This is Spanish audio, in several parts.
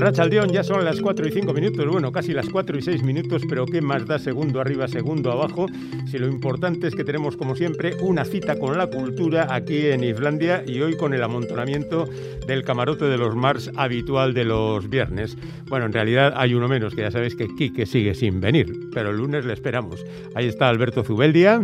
A ya son las 4 y 5 minutos, bueno, casi las 4 y 6 minutos, pero ¿qué más da segundo arriba, segundo abajo? Si lo importante es que tenemos, como siempre, una cita con la cultura aquí en Islandia y hoy con el amontonamiento del camarote de los Mars habitual de los viernes. Bueno, en realidad hay uno menos, que ya sabéis que Quique sigue sin venir, pero el lunes le esperamos. Ahí está Alberto Zubeldia.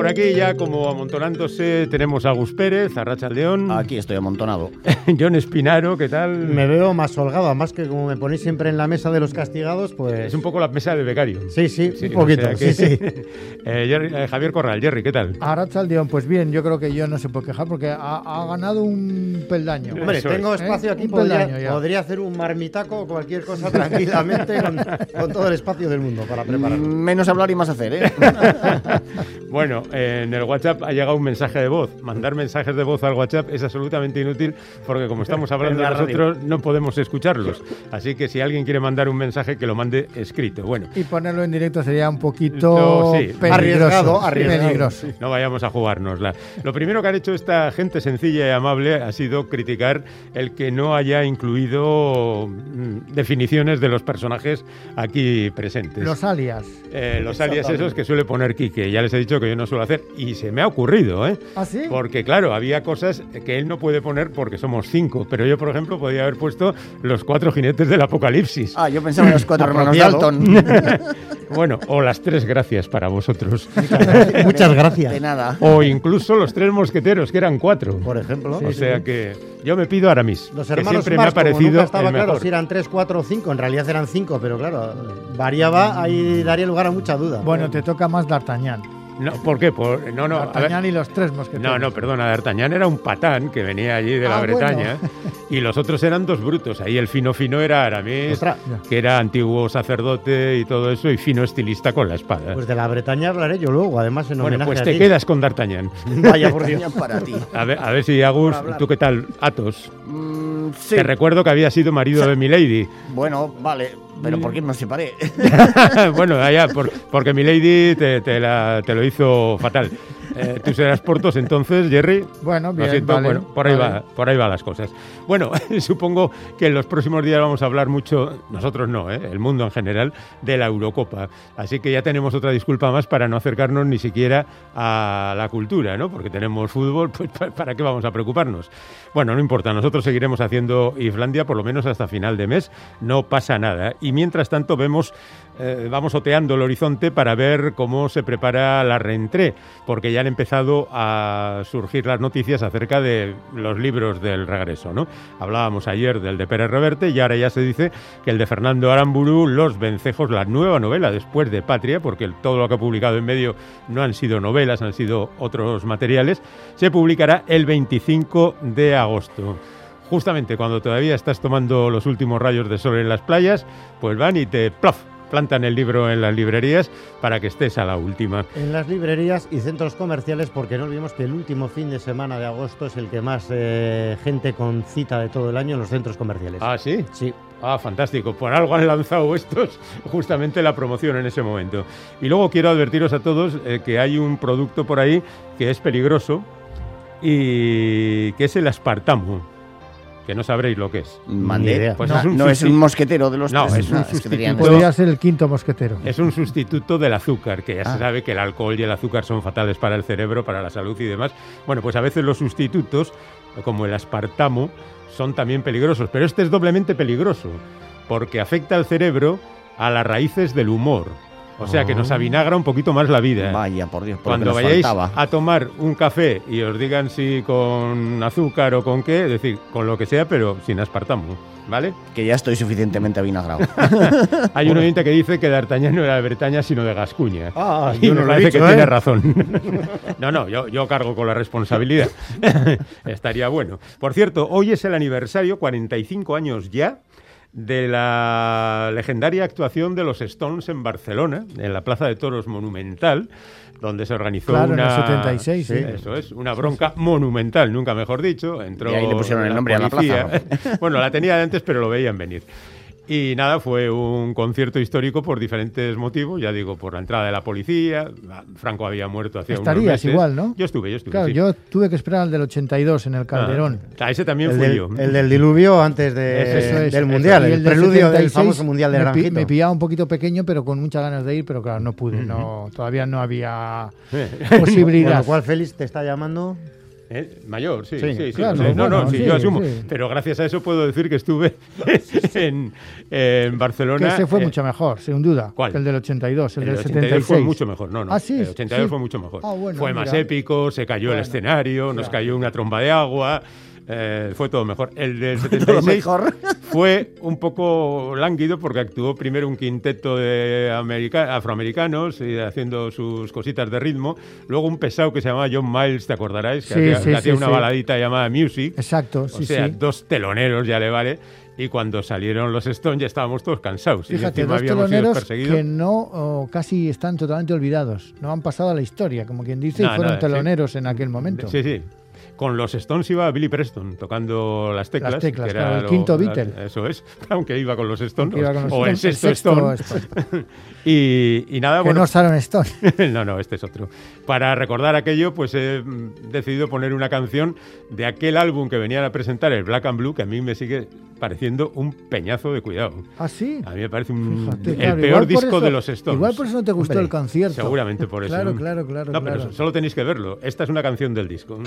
Por aquí ya como amontonándose tenemos a Gus Pérez, a Racha León. Aquí estoy amontonado. John Espinaro, ¿qué tal? Me veo más holgado, además que como me ponéis siempre en la mesa de los castigados, pues... Es un poco la mesa de becario. Sí, sí, Sí, un poquito, o sea que- sí, sí. Eh, Jerry- eh, Javier Corral, Jerry, ¿qué tal? Arrachaldeón, pues bien, yo creo que yo no se puede quejar porque ha, ha ganado un peldaño. Hombre, Eso es. tengo espacio ¿Eh? aquí, Un podría, peldaño podría hacer un marmitaco o cualquier cosa tranquilamente con, con todo el espacio del mundo para prepararlo. Menos hablar y más hacer, ¿eh? Bueno, en el WhatsApp ha llegado un mensaje de voz. Mandar mensajes de voz al WhatsApp es absolutamente inútil porque como estamos hablando nosotros no podemos escucharlos. Así que si alguien quiere mandar un mensaje que lo mande escrito. Bueno, Y ponerlo en directo sería un poquito No, sí. peligroso. Arriesgado, arriesgado. peligroso. no vayamos a jugárnosla. Lo primero que han hecho esta gente sencilla y amable ha sido criticar el que no haya incluido mm, definiciones de los personajes aquí presentes. Los alias. Eh, los alias esos que suele poner Quique. Ya les he dicho que yo no suelo hacer. Y se me ha ocurrido, ¿eh? ¿Ah, sí? Porque, claro, había cosas que él no puede poner porque somos cinco. Pero yo, por ejemplo, podía haber puesto los cuatro jinetes del apocalipsis. Ah, yo pensaba en los cuatro hermanos. Dalton. Bueno, o las tres gracias para vosotros. Muchas gracias. De nada. O incluso los tres mosqueteros, que eran cuatro. Por ejemplo, o sea que yo me pido Aramis. los que hermanos siempre me ha parecido nunca estaba el claro mejor. si eran tres, cuatro o cinco, en realidad eran cinco, pero claro, variaba, ahí daría lugar a mucha duda. Bueno, te toca más D'Artagnan. No, ¿Por qué? Por- no, no. D'Artagnan y los tres mosqueteros. No, no, perdona, D'Artagnan era un patán que venía allí de la Ah, bueno. Bretaña y los otros eran dos brutos. Ahí el fino fino era Aramis, Ostras. que era antiguo sacerdote y todo eso, y fino estilista con la espada. Pues de la Bretaña hablaré yo luego, además en bueno, pues a te ti. quedas con D'Artagnan. Vaya por Dios. Para ti. A ver, a ver si Agus, ¿tú qué tal? Atos. Mm, sí. Te recuerdo que había sido marido de Milady. Bueno, vale. Pero ¿por qué me separé? bueno, allá, por- porque Milady te, te, la- te lo hizo fatal. Eh, Tú serás Portos entonces, Jerry. Bueno, bien, siento, vale, bueno, por ahí vale. va, por ahí van las cosas. Bueno, supongo que en los próximos días vamos a hablar mucho, nosotros no, ¿eh? el mundo en general, de la Eurocopa. Así que ya tenemos otra disculpa más para no acercarnos ni siquiera a la cultura, ¿no? Porque tenemos fútbol, pues ¿pa- ¿para qué vamos a preocuparnos? Bueno, no importa, nosotros seguiremos haciendo Islandia por lo menos hasta final de mes, no pasa nada. Y mientras tanto vemos, eh, vamos oteando el horizonte para ver cómo se prepara la reentré, porque ya han empezado a surgir las noticias acerca de los libros del regreso, ¿no? Hablábamos ayer del de Pérez Reverte y ahora ya se dice que el de Fernando Aramburu, Los Vencejos, la nueva novela después de Patria, porque todo lo que ha publicado en medio no han sido novelas, han sido otros materiales, se publicará el 25 de agosto. Justamente cuando todavía estás tomando los últimos rayos de sol en las playas, pues van y te plof, plantan el libro en las librerías para que estés a la última. En las librerías y centros comerciales, porque no olvidemos que el último fin de semana de agosto es el que más eh, gente con cita de todo el año en los centros comerciales. Ah, sí. Sí, Ah, fantástico. Por algo han lanzado estos justamente la promoción en ese momento. Y luego quiero advertiros a todos eh, que hay un producto por ahí que es peligroso y que es el aspartamo, que no sabréis lo que es. Mande. idea. Pues no, es un no es susti- un mosquetero de los No, tres. es un sustituto. Podría ser el quinto mosquetero. Es un sustituto del azúcar, que ya Ah. se sabe que el alcohol y el azúcar son fatales para el cerebro, para la salud y demás. Bueno, pues a veces los sustitutos, como el aspartamo, son también peligrosos, pero este es doblemente peligroso, porque afecta al cerebro a las raíces del humor. O sea que nos avinagra un poquito más la vida. Vaya, por Dios, por Cuando vayáis faltaba. a tomar un café y os digan si con azúcar o con qué, es decir, con lo que sea, pero sin aspartamo, ¿vale? Que ya estoy suficientemente avinagrado. Hay un oyente que dice que D'Artagnan no era de Bretaña, sino de Gascuña. Ah, y yo me no parece dicho, que ¿eh? tiene razón. no, no, yo, yo cargo con la responsabilidad. Estaría bueno. Por cierto, hoy es el aniversario, 45 años ya, de la legendaria actuación de los Stones en Barcelona, en la Plaza de Toros Monumental, donde se organizó Claro, en el una... 76, sí. Eso es, una bronca monumental, nunca mejor dicho. Entró Y ahí le pusieron el nombre a la plaza, bueno, la tenía de antes, pero lo veían venir. Y nada, fue un concierto histórico por diferentes motivos, ya digo, por la entrada de la policía, Franco había muerto hace unos Estarías meses. igual, ¿no? Yo estuve, yo estuve. Claro, sí. yo tuve que esperar al del 82 en el Calderón. Ah, ese también El fui del, yo. el del diluvio antes de, Eso es, del. Mundial, el, preludio del 76 famoso Mundial de me, pi- Granjito. me pillaba un poquito pequeño, pero con muchas ganas de ir, pero claro, no pude, no, todavía no había Con posibilidad. lo cual Félix te está llamando. Eh, Mayor, sí, Sí, sí, sí. claro, no, bueno, no, sí, yo asumo. Pero gracias a eso puedo decir que estuve en, en Barcelona. que ese fue eh, mucho mejor, sin duda, ¿Cuál? que el del 82, el, El del 82 76. fue mucho mejor, no, no. Ah, el 82 sí. fue mucho mejor. Ah, bueno, fue más épico, se cayó el escenario, nos cayó una tromba de agua, eh, fue todo mejor. El del Todo 76 mejor. fue un poco lánguido porque actuó primero un quinteto de america- afroamericanos y haciendo sus cositas de ritmo, luego un pesado que se llamaba John Miles, ¿te acordaráis? Que Sí, hacía, sí, que hacía sí, una baladita llamada Music. Exacto, sí, o sea, sí. dos teloneros ya le vale. Y cuando salieron los Stones ya estábamos todos cansados. y Fíjate, encima dos teloneros que no casi están totalmente olvidados. No han pasado a la historia, como quien dice, y fueron teloneros en aquel momento. Sí, sí. Con los Stones iba Billy Preston tocando las teclas. Las teclas, que era claro, el lo- quinto la- Beatle. Eso es, aunque iba con los Stones. Con los o el Stones, sexto, Stone. Stone. Y, y nada, que bueno. no Sharon Stone. no, no, este es otro. Para recordar aquello, pues he decidido poner una canción de aquel álbum que venían a presentar, el Black and Blue, que a mí me sigue pareciendo un peñazo de cuidado. ¿Ah, sí? A mí me parece un- Fíjate, el claro, peor disco eso- de los Stones. Igual por eso no te gustó Hombre, el concierto. Seguramente por eso. Claro, claro, claro. No, pero claro. solo tenéis que verlo. Esta es una canción del disco.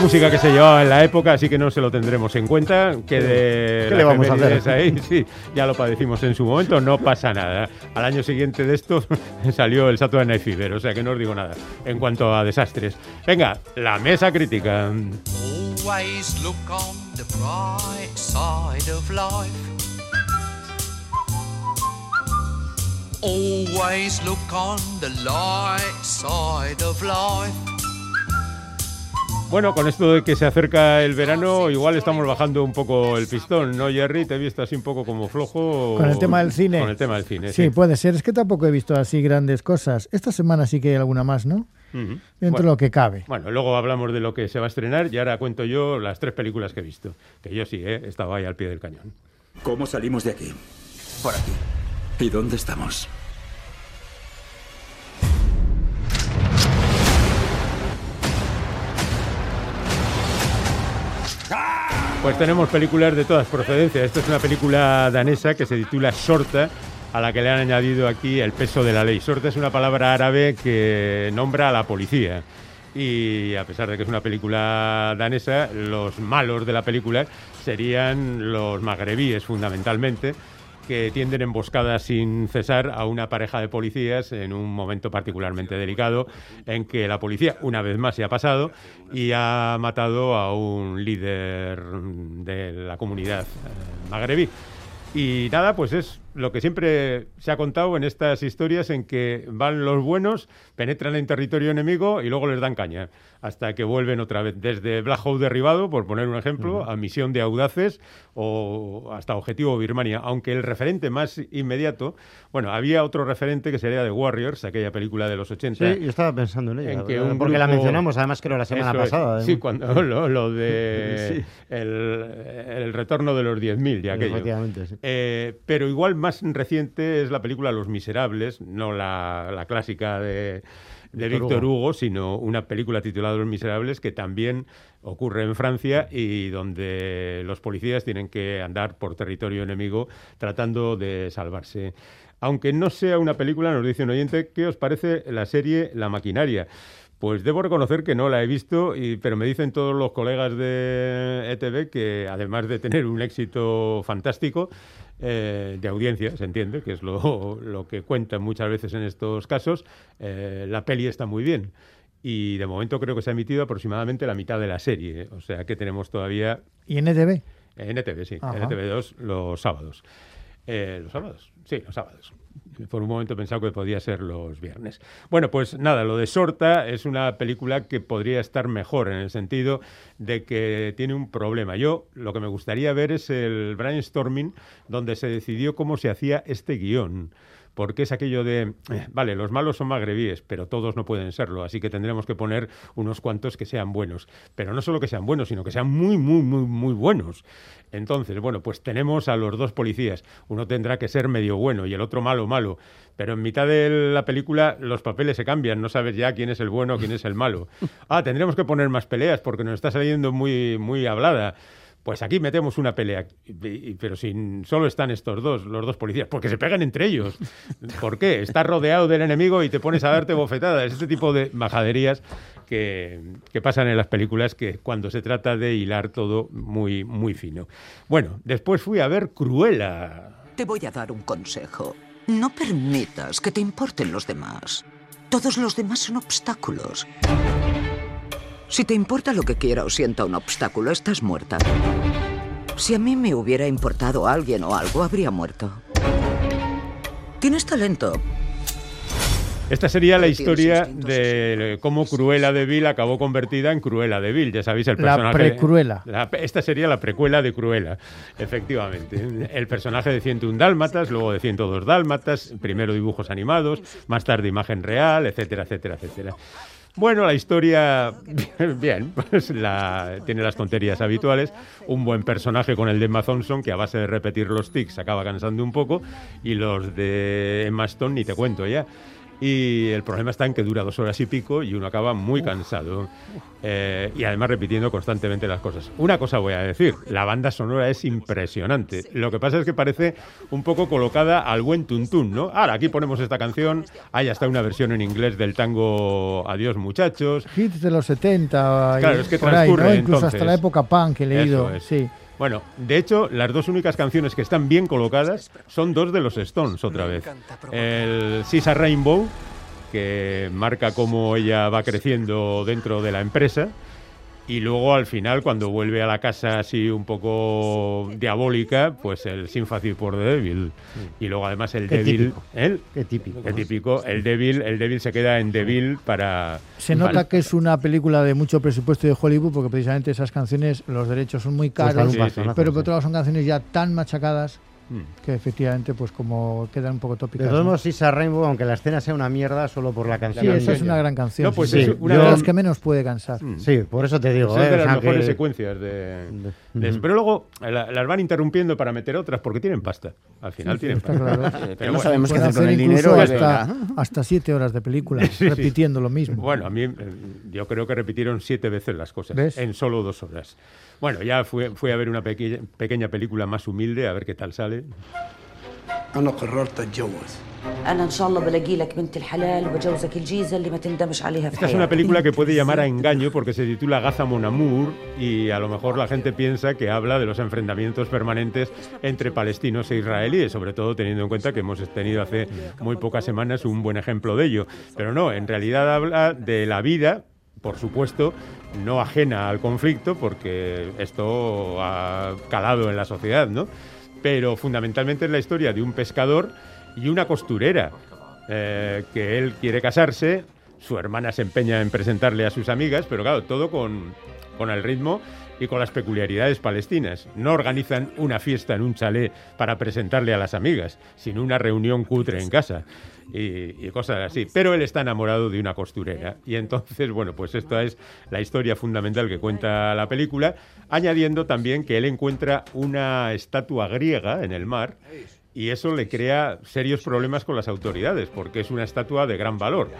Música que se llevaba en la época, así que no se lo tendremos en cuenta. Que de ¿Qué le vamos a hacer? ahí, sí, ya lo padecimos en su momento, no pasa nada. Al año siguiente de esto salió el Saturday Night Fever, o sea que no os digo nada en cuanto a desastres. Venga, la mesa crítica. Always look on the bright side of life. Always look on the light side of life. Bueno, con esto de que se acerca el verano, igual estamos bajando un poco el pistón, ¿no, Jerry? Te he visto así un poco como flojo. Con el tema del cine. Con el tema del cine, Sí, sí. puede ser. Es que tampoco he visto así grandes cosas. Esta semana sí que hay alguna más, ¿no? Dentro Bueno. de lo que cabe. Bueno, luego hablamos de lo que se va a estrenar y ahora cuento yo las tres películas que he visto. Que yo sí, ¿eh? estaba ahí al pie del cañón. ¿Cómo salimos de aquí? Por aquí. ¿Y dónde estamos? Pues tenemos películas de todas procedencias. Esta es una película danesa que se titula Sorta, a la que le han añadido aquí el peso de la ley. Sorta es una palabra árabe que nombra a la policía. Y a pesar de que es una película danesa, los malos de la película serían los magrebíes fundamentalmente, que tienden emboscadas sin cesar a una pareja de policías en un momento particularmente delicado en que la policía una vez más se ha pasado y ha matado a un líder de la comunidad eh, magrebí. Y nada, pues es lo que siempre se ha contado en estas historias en que van los buenos, penetran en territorio enemigo y luego les dan caña, hasta que vuelven otra vez. Desde Black Hole derribado, por poner un ejemplo, a Misión de Audaces o hasta Objetivo Birmania. Aunque el referente más inmediato, bueno, había otro referente que sería The Warriors, aquella película de los 80. Sí, yo estaba pensando en ella. En que porque la grupo- mencionamos además creo la semana Eso es. pasada. ¿eh? Sí, cuando lo, lo de Sí. el, el retorno de los 10.000 y aquello. Sí. Eh, pero igualmente más reciente es la película Los Miserables, no la, la clásica de, de Víctor Víctor Hugo. Hugo, sino una película titulada Los Miserables que también ocurre en Francia y donde los policías tienen que andar por territorio enemigo tratando de salvarse. Aunque no sea una película, nos dice un oyente, ¿qué os parece la serie La Maquinaria? Pues debo reconocer que no la he visto, y- pero me dicen todos los colegas de ETV que además de tener un éxito fantástico eh, de audiencia, se entiende, que es lo, lo que cuentan muchas veces en estos casos, eh, la peli está muy bien. Y de momento creo que se ha emitido aproximadamente la mitad de la serie, o sea que tenemos todavía ¿Y NTV? en NTV, sí, en NTV2 los sábados. Eh, ¿Los sábados? Sí, los sábados. Por un momento he pensado que podía ser los viernes. Bueno, pues nada, lo de Sorta es una película que podría estar mejor en el sentido de que tiene un problema. Yo lo que me gustaría ver es el brainstorming donde se decidió cómo se hacía este guion porque es aquello de, eh, vale, los malos son magrebíes, pero todos no pueden serlo, así que tendremos que poner unos cuantos que sean buenos. Pero no solo que sean buenos, sino que sean muy, muy, muy, muy buenos. Entonces, bueno, pues tenemos a los dos policías. Uno tendrá que ser medio bueno y el otro malo, malo. Pero en mitad de la película los papeles se cambian, no sabes ya quién es el bueno, quién es el malo. Ah, tendremos que poner más peleas porque nos está saliendo muy, muy hablada. Pues aquí metemos una pelea, pero sin solo están estos dos, los dos policías, porque se pegan entre ellos. ¿Por qué? Estás rodeado del enemigo y te pones a darte bofetadas. Este tipo de majaderías que, que pasan en las películas que cuando se trata de hilar todo muy, muy fino. Bueno, después fui a ver Cruella. Te voy a dar un consejo. No permitas que te importen los demás. Todos los demás son obstáculos. Si te importa lo que quiera o sienta un obstáculo, estás muerta. Si a mí me hubiera importado alguien o algo, habría muerto. Tienes talento. Esta sería la historia de cómo Cruella de Vil acabó convertida en Cruella de Vil. Ya sabéis el La personaje. precruela. La- esta sería la precuela de Cruella, efectivamente. El personaje de 101 Dálmatas, luego de 102 Dálmatas, primero dibujos animados, más tarde imagen real, etcétera, etcétera, etcétera. Bueno, la historia, bien, pues la, tiene las tonterías habituales. Un buen personaje con el de Emma Thompson, que a base de repetir los tics acaba cansando un poco, y los de Emma Stone ni te cuento ya. Y el problema está en que dura dos horas y pico y uno acaba muy cansado. Eh, y además repitiendo constantemente las cosas. Una cosa voy a decir, la banda sonora es impresionante. Lo que pasa es que parece un poco colocada al buen tuntún, ¿no? Ahora, aquí ponemos esta canción, hay hasta una versión en inglés del tango Adiós muchachos. Hits de los 70. y Claro, es que por ahí, ¿no? transcurre, Incluso hasta entonces. la época punk que he leído. Eso es. Sí. Bueno, de hecho, las dos únicas canciones que están bien colocadas son dos de los Stones, otra vez. El Sisa Rainbow, que marca cómo ella va creciendo dentro de la empresa. Y luego al final, cuando vuelve a la casa así un poco diabólica, pues el Sympathy por the Devil. Y luego además el Qué Devil. típico. ¿El? Qué típico. Qué típico. El Devil, el Devil se queda en Devil para. Se nota que es una película de mucho presupuesto de Hollywood porque precisamente esas canciones, los derechos son muy Cuestan caros, Sí, pero por otro lado son canciones ya tan machacadas Mm. que efectivamente pues como quedan un poco De tópicas. todos ¿no? modos, Sisa Rainbow, aunque la escena sea una mierda, solo por la canción. Sí, esa es una gran canción. No, pues sí, es una de de- las que menos puede cansar. Mm. Sí, por eso te digo. Son ¿eh? de O las sea, mejores que- secuencias de, de Ujú. Pero luego la- las van interrumpiendo para meter otras porque tienen pasta. Al final Sí, tienen está pasta. claro. Pero pero no bueno, sabemos qué hacer con el dinero. hasta, hasta siete horas de película Sí, sí. repitiendo lo mismo. Bueno, a mí eh, yo creo que repitieron siete veces las cosas ¿Ves? en solo dos horas. Bueno, ya fui, fui a ver una pequeña, pequeña película más humilde, a ver qué tal sale. أنا قررت أتجوز أنا إن شاء الله بلاقي لك بنت الحلال وبجوزك الجيزة اللي ما تندمش عليها في Esta es una حياتك película que puede llamar a engaño porque se titula Gaza Mon Amour y a lo mejor la gente piensa que habla de los enfrentamientos permanentes entre palestinos e israelíes, sobre todo teniendo en cuenta que hemos tenido hace muy pocas semanas un buen ejemplo de ello. Pero no, en realidad habla de la vida, por supuesto, no ajena al conflicto porque esto ha calado en la sociedad, ¿no? Pero fundamentalmente es la historia de un pescador y una costurera eh, que él quiere casarse, su hermana se empeña en presentarle a sus amigas, pero claro, todo con, con el ritmo y con las peculiaridades palestinas. No organizan una fiesta en un chalet para presentarle a las amigas, sino una reunión cutre en casa y, y cosas así. Pero él está enamorado de una costurera. Y entonces, bueno, pues esta es la historia fundamental que cuenta la película, añadiendo también que él encuentra una estatua griega en el mar y eso le crea serios problemas con las autoridades, porque es una estatua de gran valor.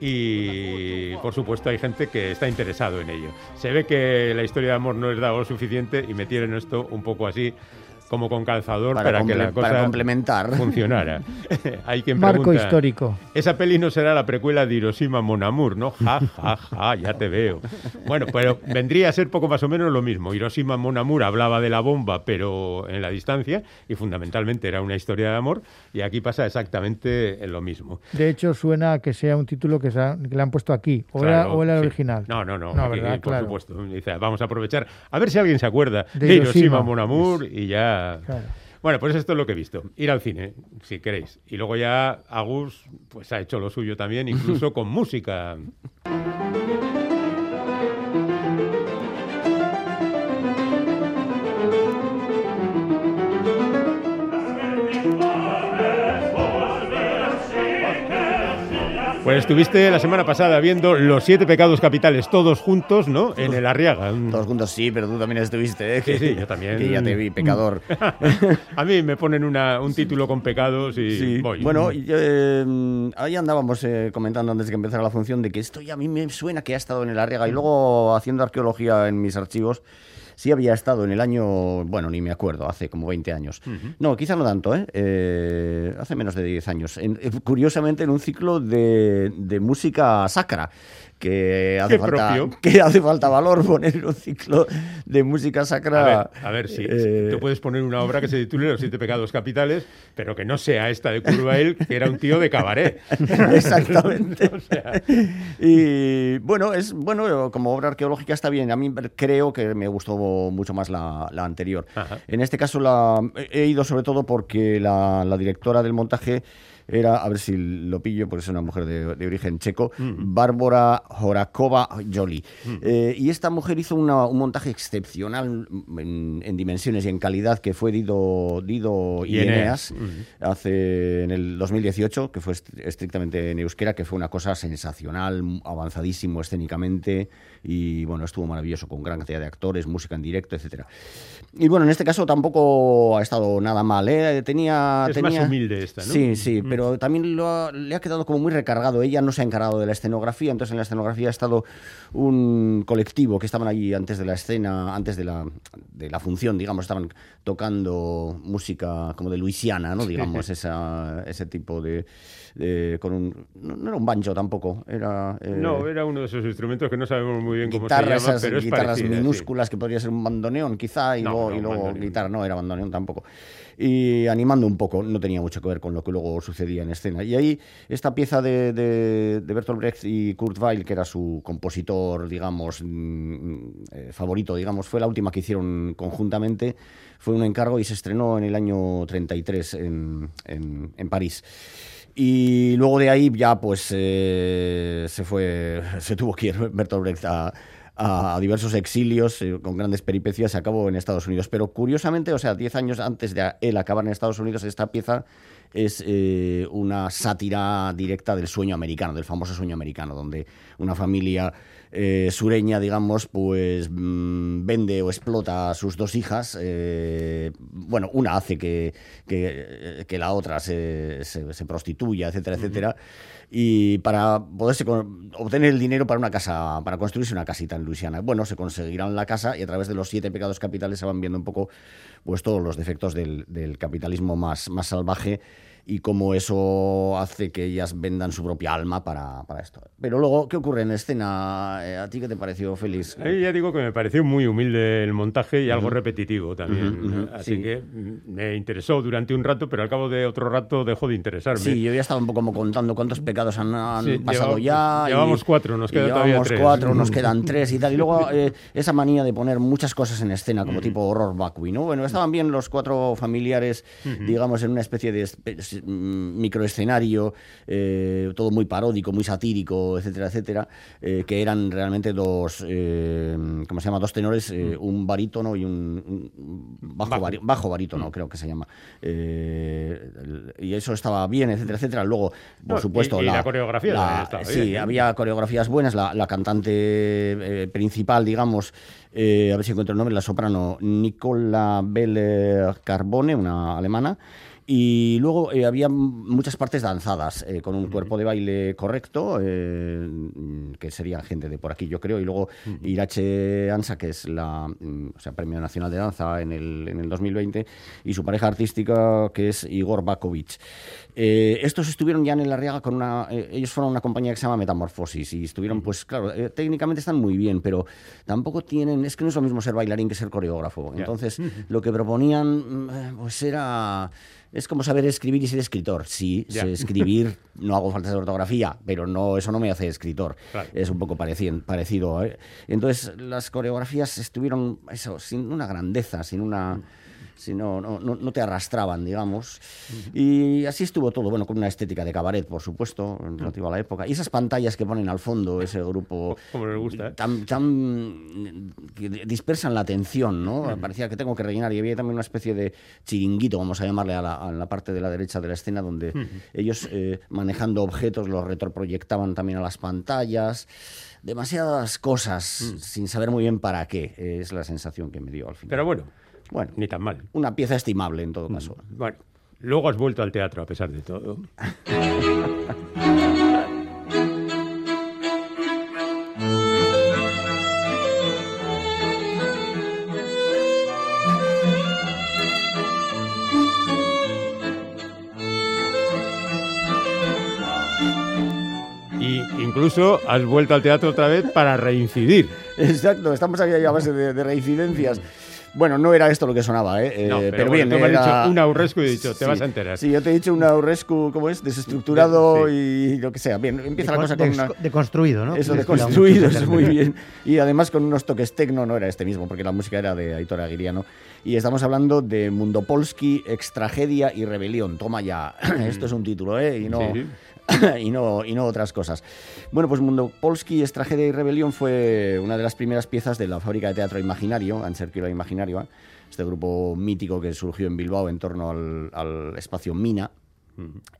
Y por supuesto hay gente que está interesado en ello. Se ve que la historia de amor no es dado lo suficiente y metieron esto un poco así como con calzador para, que comple- la cosa para complementar. funcionara. hay quien Marco pregunta, histórico. Esa peli no será la precuela de Hiroshima Mon Amour, ¿no? Ja, ja, ja, ya te veo. Bueno, pero vendría a ser poco más o menos lo mismo. Hiroshima Mon Amour hablaba de la bomba, pero en la distancia, y fundamentalmente era una historia de amor, y aquí pasa exactamente lo mismo. De hecho, suena a que sea un título que, se ha- que le han puesto aquí. O Claro, era, o era el sí. original. No, no, no. No, aquí, ¿verdad? por Claro. supuesto. Dice, vamos a aprovechar. A ver si alguien se acuerda de, Hiroshima. Mon Amour y ya. Claro. Bueno, pues esto es lo que he visto. Ir al cine, si queréis. Y luego ya Agus pues ha hecho lo suyo también, incluso con música. Estuviste la semana pasada viendo Los Siete Pecados Capitales todos juntos, ¿no? En el Arriaga. Todos juntos sí, pero tú también estuviste, ¿eh? Sí, sí, yo también. Que ya te vi, pecador. A mí me ponen una- un título con pecados y Sí, voy. bueno, y, eh, ahí andábamos eh, comentando antes de que empezara la función de que esto ya a mí me suena que ha estado en el Arriaga y luego haciendo arqueología en mis archivos. Sí había estado en el año, bueno, ni me acuerdo, hace como 20 años. No, quizá no tanto, ¿eh? Eh, hace menos de 10 años. En- eh, curiosamente en un ciclo de, de música sacra. Que hace, falta, propio. que hace falta valor poner en un ciclo de música A sacra. ver, a ver si eh, tú puedes poner una obra que se titule Los siete pecados capitales, pero que no sea esta de Curvael, que era un tío de cabaret. Exactamente. O sea, Y bueno, es bueno, como obra arqueológica está bien. A mí creo que me gustó mucho más la, la anterior. Ajá. En este caso la he ido sobre todo porque la, la directora del montaje era, a ver si lo pillo, porque es una mujer de, de origen checo, Bárbara Horakova Jolie. Eh, y esta mujer hizo una- un montaje excepcional en, en dimensiones y en calidad que fue Dido, Dido y Y Eneas. Eneas hace en el 2018, que fue est- estrictamente en euskera, que fue una cosa sensacional, avanzadísimo escénicamente y bueno, estuvo maravilloso con gran cantidad de actores, música en directo, etcétera. Y bueno, en este caso tampoco ha estado nada mal, ¿eh? Tenía, Es más humilde esta, ¿no? Sí, sí, Mm. Pero también lo ha- le ha quedado como muy recargado. Ella no se ha encargado de la escenografía, entonces en la escenografía ha estado un colectivo que estaban allí antes de la escena, antes de la, de la función, digamos, estaban tocando música como de Luisiana, ¿no? Digamos, esa, ese tipo de... de- con un, no, no era un banjo tampoco, era... eh, no, era uno de esos instrumentos que no sabemos muy bien cómo se llama, esas pero es guitarras parecida, sí. minúsculas que podría ser un bandoneón quizá y No, luego, no, y luego guitarra no era bandoneón tampoco y animando un poco. No tenía mucho que ver con lo que luego sucedía en escena. Y ahí esta pieza de, de, de Bertolt Brecht y Kurt Weill que era su compositor digamos mm, eh, favorito digamos fue la última que hicieron conjuntamente fue un encargo y se estrenó en el año 33 en, en, en París. Y luego de ahí ya pues eh, se fue, se tuvo que ir Bertolt Brecht a, a diversos exilios eh, con grandes peripecias, se acabó en Estados Unidos. Pero curiosamente, o sea, 10 años antes de él acabar en Estados Unidos, esta pieza es eh, una sátira directa del sueño americano, del famoso sueño americano, donde una familia eh, sureña, digamos, pues mm, vende o explota a sus dos hijas. eh, bueno, una hace que, que, que la otra se, se- se prostituya, etcétera, etcétera. Y para poderse obtener el dinero para una casa, para construirse una casita en Luisiana. Bueno, se conseguirán la casa y a través de los siete pecados capitales se van viendo un poco pues todos los defectos del, del capitalismo más, más salvaje y cómo eso hace que ellas vendan su propia alma para, para esto. Pero luego, ¿qué ocurre en escena? Eh, ¿A ti qué te pareció, Félix? Ya digo que me pareció muy humilde el montaje y algo repetitivo también. Así sí. que me interesó durante un rato, pero al cabo de otro rato dejó de interesarme. Sí, yo ya estaba un poco como contando cuántos pecados han, han Sí, pasado llevamos- ya. y- llevamos cuatro, nos quedan todavía llevamos tres. cuatro, nos quedan tres y tal. Y luego eh, esa manía de poner muchas cosas en escena, como tipo horror vacui, ¿no? Bueno, estaban bien los cuatro familiares, digamos, en una especie de espe- s- mm, microescenario, eh, todo muy paródico, muy satírico, etcétera, etcétera, eh, que eran realmente dos, eh, ¿cómo se llama? Dos tenores, eh, un barítono y un, un bajo, Bajo. barítono, creo que se llama. Y eso estaba bien, etcétera, etcétera. Luego, por No, supuesto, y- y la coreografía estaba sí, bien, había coreografías buenas. La, la cantante principal, digamos, a ver si encuentro el nombre, la soprano Nicola Belle Carbone, una alemana. Y luego eh, había muchas partes danzadas, eh, con un cuerpo de baile correcto, eh, que sería gente de por aquí, yo creo. Y luego Irache Ansa, que es la mm, o sea, Premio Nacional de Danza en el, en el 2020, y su pareja artística, que es Igor Bakovic. Estos estuvieron ya en el Arriaga con una. ellos fueron una compañía que se llama Metamorfosis y estuvieron, pues claro, técnicamente están muy bien, pero tampoco tienen. Es que no es lo mismo ser bailarín que ser coreógrafo. Entonces, lo que proponían, mm, pues era. Es como saber escribir y ser escritor. Sí, sé escribir, no hago falta de ortografía, pero no, eso no me hace escritor. Claro. Es un poco pareci- parecido. ¿eh? Entonces, las coreografías estuvieron, eso, sin una grandeza, sin una. Si no, no, te arrastraban, digamos. Y así estuvo todo, bueno, con una estética de cabaret, por supuesto, relativa a la época. Y esas pantallas que ponen al fondo, ese grupo Como les gusta, ¿eh? tan, tan que dispersan la atención, ¿no? Parecía que tengo que rellenar y había también una especie de chiringuito, vamos a llamarle a la, a la parte de la derecha de la escena, donde ellos eh, manejando objetos los retroproyectaban también a las pantallas. Demasiadas cosas sin saber muy bien para qué, es la sensación que me dio al final. Pero bueno, bueno, ni tan mal. una pieza estimable en todo caso. Bueno, luego has vuelto al teatro a pesar de todo. Incluso has vuelto al teatro otra vez para reincidir. Exacto, estamos aquí a base de, de reincidencias. Bueno, no era esto lo que sonaba, ¿eh? No, Eh, pero, bien, bueno, tú me has dicho un aurrescu y he dicho, te Sí, vas a enterar. Sí, yo te he dicho un Aurescu, ¿cómo es? Desestructurado Sí. y lo que sea. Bien, empieza la cosa con una... deconstruido, ¿no? Eso, deconstruido, eso muy bien. Y además con unos toques tecno, no era este mismo, porque la música era de Aitor Aguiriano. Y estamos hablando de Mundo Polski, Extragedia y Rebelión. Toma ya, esto es un título, ¿eh? Y no, Sí. y no, y no otras cosas. Bueno, pues Mundo Polski, Extragedia y Rebelión fue una de las primeras piezas de la fábrica de teatro Imaginario, Anserkila Imaginario, ¿eh? este grupo mítico que surgió en Bilbao en torno al espacio Mina.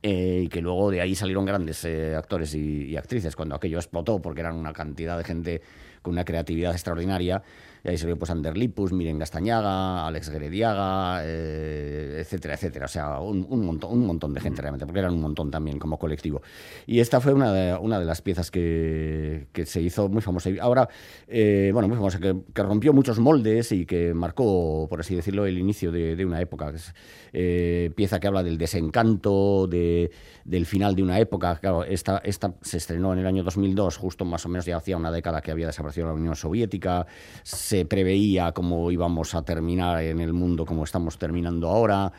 Eh, y que luego de ahí salieron grandes eh, actores y, y actrices cuando aquello explotó porque eran una cantidad de gente con una creatividad extraordinaria y ahí salió pues Ander Lipus, Miren Gastañaga, Alex Grediaga, eh, etcétera, etcétera. O sea, un, un montón, un montón de gente realmente, porque eran un montón también como colectivo. Y esta fue una de, una de las piezas que, que se hizo muy famosa. Ahora, eh, bueno, muy famosa, que, que rompió muchos moldes y que marcó, por así decirlo, el inicio de, de una época. Es, eh, pieza que habla del desencanto, de, del final de una época. Claro, esta, esta se estrenó en el año 2002, justo más o menos ya hacía una década que había desaparecido la Unión Soviética. Se preveía cómo íbamos a terminar en el mundo como estamos terminando ahora.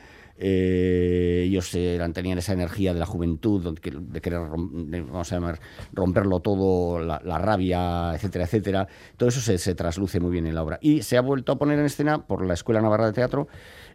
Eh, ellos tenían esa energía de la juventud, de, que- de querer vamos a llamar, romperlo todo, la, la rabia, etcétera, etcétera. Todo eso se, se trasluce muy bien en la obra. Y se ha vuelto a poner en escena por la Escuela Navarra de Teatro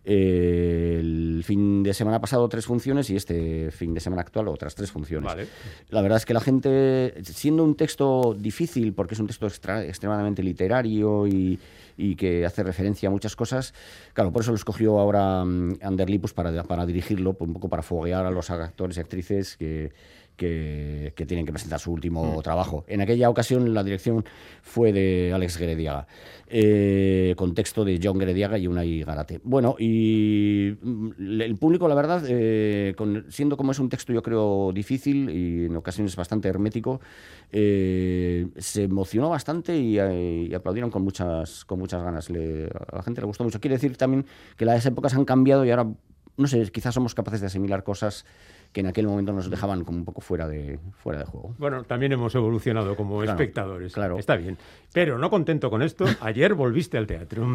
eh, el fin de semana pasado tres funciones y este fin de semana actual otras tres funciones. Vale. La verdad es que la gente, siendo un texto difícil, porque es un texto extra- extremadamente literario y, y que hace referencia a muchas cosas, claro, por eso lo escogió ahora mm, Ander Lipus para, para dirigirlo, un poco para foguear a los actores y actrices que, que, que tienen que presentar su último trabajo. En aquella ocasión la dirección fue de Alex Grediaga, eh, con texto de John Grediaga y Unai Garate. Bueno, y mm, el público, la verdad, eh, con- siendo como es un texto yo creo difícil y en ocasiones bastante hermético, eh, se emocionó bastante y, eh, y aplaudieron con muchas, con muchas ganas. Le- a la gente le gustó mucho. Quiere decir también que las épocas han cambiado y ahora, no sé, quizás somos capaces de asimilar cosas que en aquel momento nos dejaban como un poco fuera de, fuera de juego. Bueno, también hemos evolucionado como Claro, espectadores. claro. Está bien. Pero no contento con esto, ayer volviste al teatro.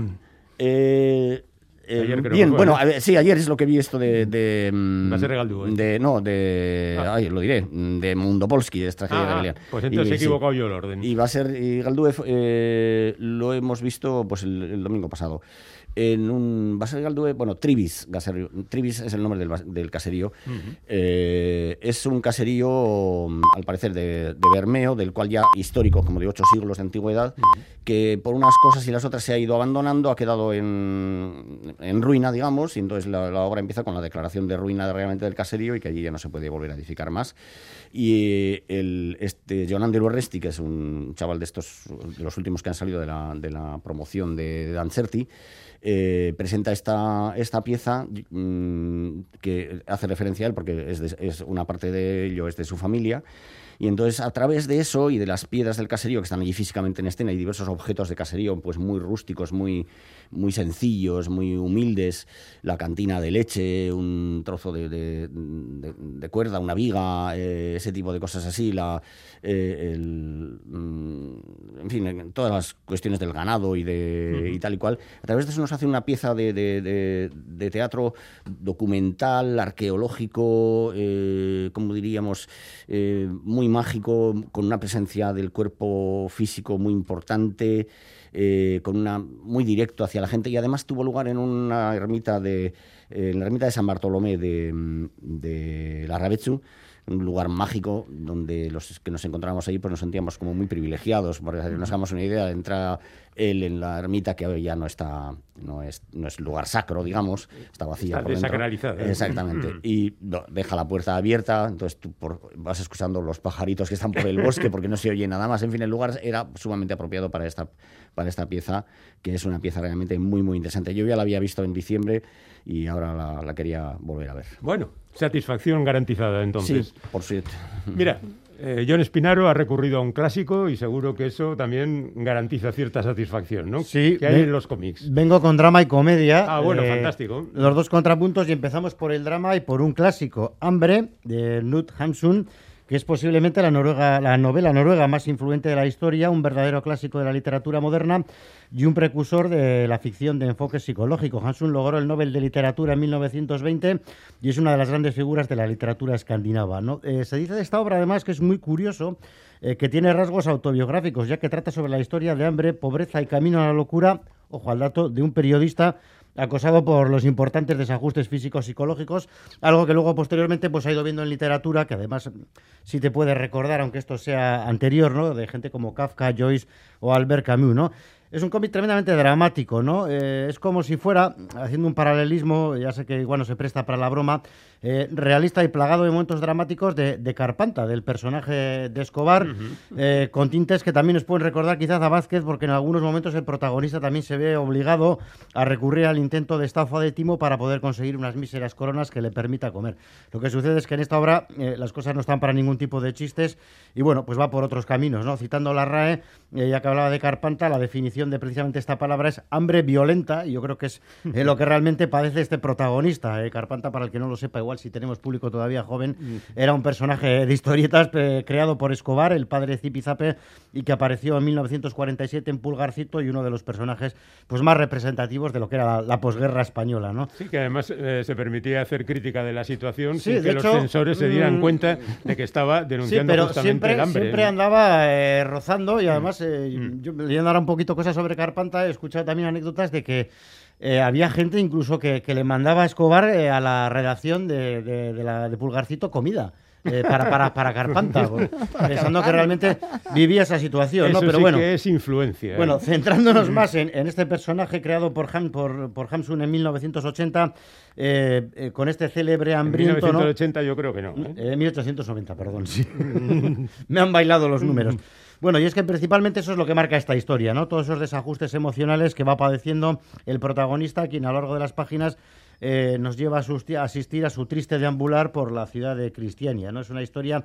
Eh, eh, Ayer creo bien, bueno, ¿no? a sí, ayer es lo que vi esto de... de mm, Va a ser Galdú, ¿eh? de No, de... Ah. Ay, lo diré, de Mundo Polski, de Estrategia Ah, de pues entonces Y he sí, equivocado yo el orden. Y va a ser... Y Galdúe eh, lo hemos visto pues el, el domingo pasado. En un... Va a ser Galdúe... Bueno, Tribis. Gaserio- Tribis es el nombre del, del caserío. Eh, es un caserío, mm, al parecer, de, de Bermeo, del cual ya histórico, como de ocho siglos de antigüedad, que por unas cosas y las otras se ha ido abandonando, ha quedado en, en ruina, digamos, y entonces la, la obra empieza con la declaración de ruina realmente del caserío y que allí ya no se puede volver a edificar más. Y el, este John Andrew Resti, que es un chaval de estos, de los últimos que han salido de la, de la promoción de, de Dancerti, eh, presenta esta, esta pieza mm, que hace referencia a él porque es, una parte de ello, es de su familia. Y entonces, a través de eso y de las piedras del caserío que están allí físicamente en escena y diversos objetos de caserío, pues muy rústicos, muy, muy sencillos, muy humildes, la cantina de leche, un trozo de, de- de- de cuerda, una viga, eh, ese tipo de cosas así, la, eh, el, mm, en fin, todas las cuestiones del ganado y, de, y tal y cual. A través de eso nos hace una pieza de, teatro documental, arqueológico, eh, como diríamos, muy mágico, con una presencia del cuerpo físico muy importante, eh, con una muy directo hacia la gente y además tuvo lugar en una ermita de en la ermita de San Bartolomé de, de la Ravetsu, un lugar mágico donde los que nos encontrábamos ahí pues nos sentíamos como muy privilegiados, porque nos hagamos una idea, entra él en la ermita que hoy ya no está, no es, no es lugar sacro, digamos, está vacía. Está por dentro. desacralizada. Exactamente. Mm. Y no, deja la puerta abierta, entonces tú por- vas escuchando los pajaritos que están por el bosque porque no se oye nada más. En fin, el lugar era sumamente apropiado para esta, para esta pieza, que es una pieza realmente muy, muy interesante. Yo ya la había visto en diciembre y ahora la, la quería volver a ver. Bueno, satisfacción garantizada entonces. Sí, por cierto. Mira, eh, John Espinaro ha recurrido a un clásico y seguro que eso también garantiza cierta satisfacción, ¿no? Sí, Que hay en los cómics. Vengo con drama y comedia. Ah, bueno, fantástico. Los dos contrapuntos y empezamos por el drama y por un clásico, Hambre, de Knut Hamsun, que es posiblemente la, noruega, la novela noruega más influente de la historia, un verdadero clásico de la literatura moderna y un precursor de la ficción de enfoque psicológico. Hamsun logró el Nobel de Literatura en 1920 y es una de las grandes figuras de la literatura escandinava. Eh, se dice de esta obra, además, que es muy curioso, eh, que tiene rasgos autobiográficos, ya que trata sobre la historia de hambre, pobreza y camino a la locura, ojo al dato, de un periodista acosado por los importantes desajustes físicos psicológicos, algo que luego posteriormente pues ha ido viendo en literatura, que además sí te puede recordar, aunque esto sea anterior, ¿no? De gente como Kafka, Joyce o Albert Camus, ¿no? Es un cómic tremendamente dramático, ¿no? Eh, es como si fuera, haciendo un paralelismo, ya sé que igual se presta para la broma, eh, realista y plagado de momentos dramáticos de, de Carpanta, del personaje de Escobar, eh, con tintes que también nos pueden recordar quizás a Vázquez, porque en algunos momentos el protagonista también se ve obligado a recurrir al intento de estafa de Timo para poder conseguir unas míseras coronas que le permita comer. Lo que sucede es que en esta obra eh, las cosas no están para ningún tipo de chistes y bueno, pues va por otros caminos, ¿no? Citando la RAE, ya que hablaba de Carpanta, la definición de precisamente esta palabra es hambre violenta y yo creo que es lo que realmente padece este protagonista. Carpanta, para el que no lo sepa, igual si tenemos público todavía joven, era un personaje de historietas eh, creado por Escobar, el padre de Zipizape, y que apareció en 1947 en Pulgarcito y uno de los personajes pues más representativos de lo que era la, la posguerra española, ¿no? Sí, que además eh, se permitía hacer crítica de la situación Sí, sin que los hecho, censores se dieran mm, cuenta de que estaba Sí, denunciando pero justamente siempre, el hambre. siempre andaba eh, rozando y además, eh, yo leyendo ahora un poquito cosas sobre Carpanta, he escuchado también anécdotas de que eh, había gente incluso que, que le mandaba a Escobar eh, a la redacción de, de- de la, de Pulgarcito comida. eh, para, para, para Carpanta, pues, pensando que realmente vivía esa situación, Pero sí bueno, que es influencia. bueno, centrándonos más en, en este personaje creado por, Ham, por, por Hamsun en 1980, eh, con este célebre en hambriento, ¿no? 1980 yo creo que no. ¿eh? Eh, 1890, perdón, sí. Me han bailado los números. Bueno, y es que principalmente eso es lo que marca esta historia, ¿no? Todos esos desajustes emocionales que va padeciendo el protagonista, quien a lo largo de las páginas eh, nos lleva a, asistir a su triste deambular por la ciudad de Cristiania, ¿no? Es una historia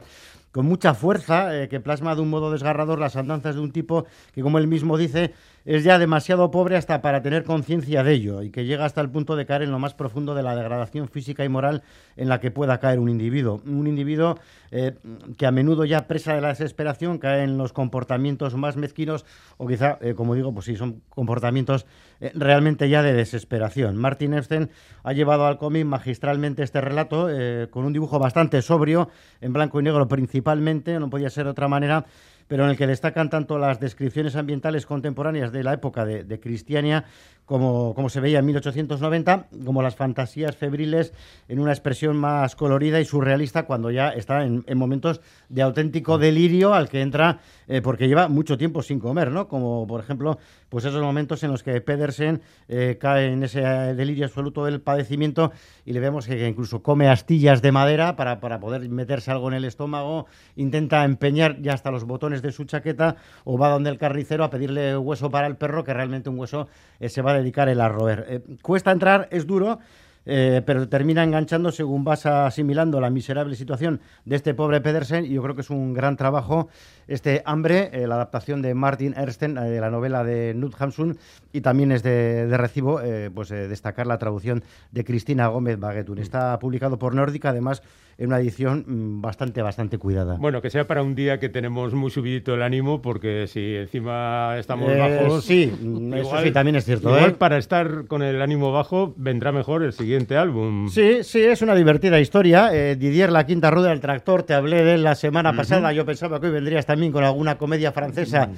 con mucha fuerza eh, que plasma de un modo desgarrador las andanzas de un tipo que, como él mismo dice, es ya demasiado pobre hasta para tener conciencia de ello y que llega hasta el punto de caer en lo más profundo de la degradación física y moral en la que pueda caer un individuo. Un individuo eh, que a menudo ya presa de la desesperación cae en los comportamientos más mezquinos o quizá, eh, como digo, pues sí, son comportamientos realmente ya de desesperación. Martin Epstein ha llevado al cómic magistralmente este relato con un dibujo bastante sobrio, en blanco y negro principalmente, no podía ser de otra manera, pero en el que destacan tanto las descripciones ambientales contemporáneas de la época de, de Cristiania, como, como se veía en 1890, como las fantasías febriles en una expresión más colorida y surrealista cuando ya está en, en momentos de auténtico delirio al que entra eh, porque lleva mucho tiempo sin comer, ¿no? Como por ejemplo, pues esos momentos en los que Pedersen eh, cae en ese delirio absoluto del padecimiento y le vemos que, que incluso come astillas de madera para, para poder meterse algo en el estómago, intenta empeñar ya hasta los botones de su chaqueta o va donde el carnicero a pedirle hueso para el perro, que realmente un hueso eh, se va a dedicar el a roer. Eh, cuesta entrar, es duro, eh, pero termina enganchando según vas asimilando la miserable situación de este pobre Pedersen y yo creo que es un gran trabajo este Hambre, eh, la adaptación de Martin Ersten, eh, de la novela de Knut Hamsun y también es de, de recibo pues destacar la traducción de Cristina Gómez Baguetun. Está publicado por Nórdica, además en una edición mm, bastante, bastante cuidada. Bueno, que sea para un día que tenemos muy subidito el ánimo, porque si encima estamos Eh, bajos... sí, mm, eso sí, también es cierto, igual ¿eh? para estar con el ánimo bajo vendrá mejor el siguiente álbum. Sí, sí, es una divertida historia. Eh, Didier, la quinta rueda del tractor, te hablé de él la semana pasada. Yo pensaba que hoy vendrías también con alguna comedia francesa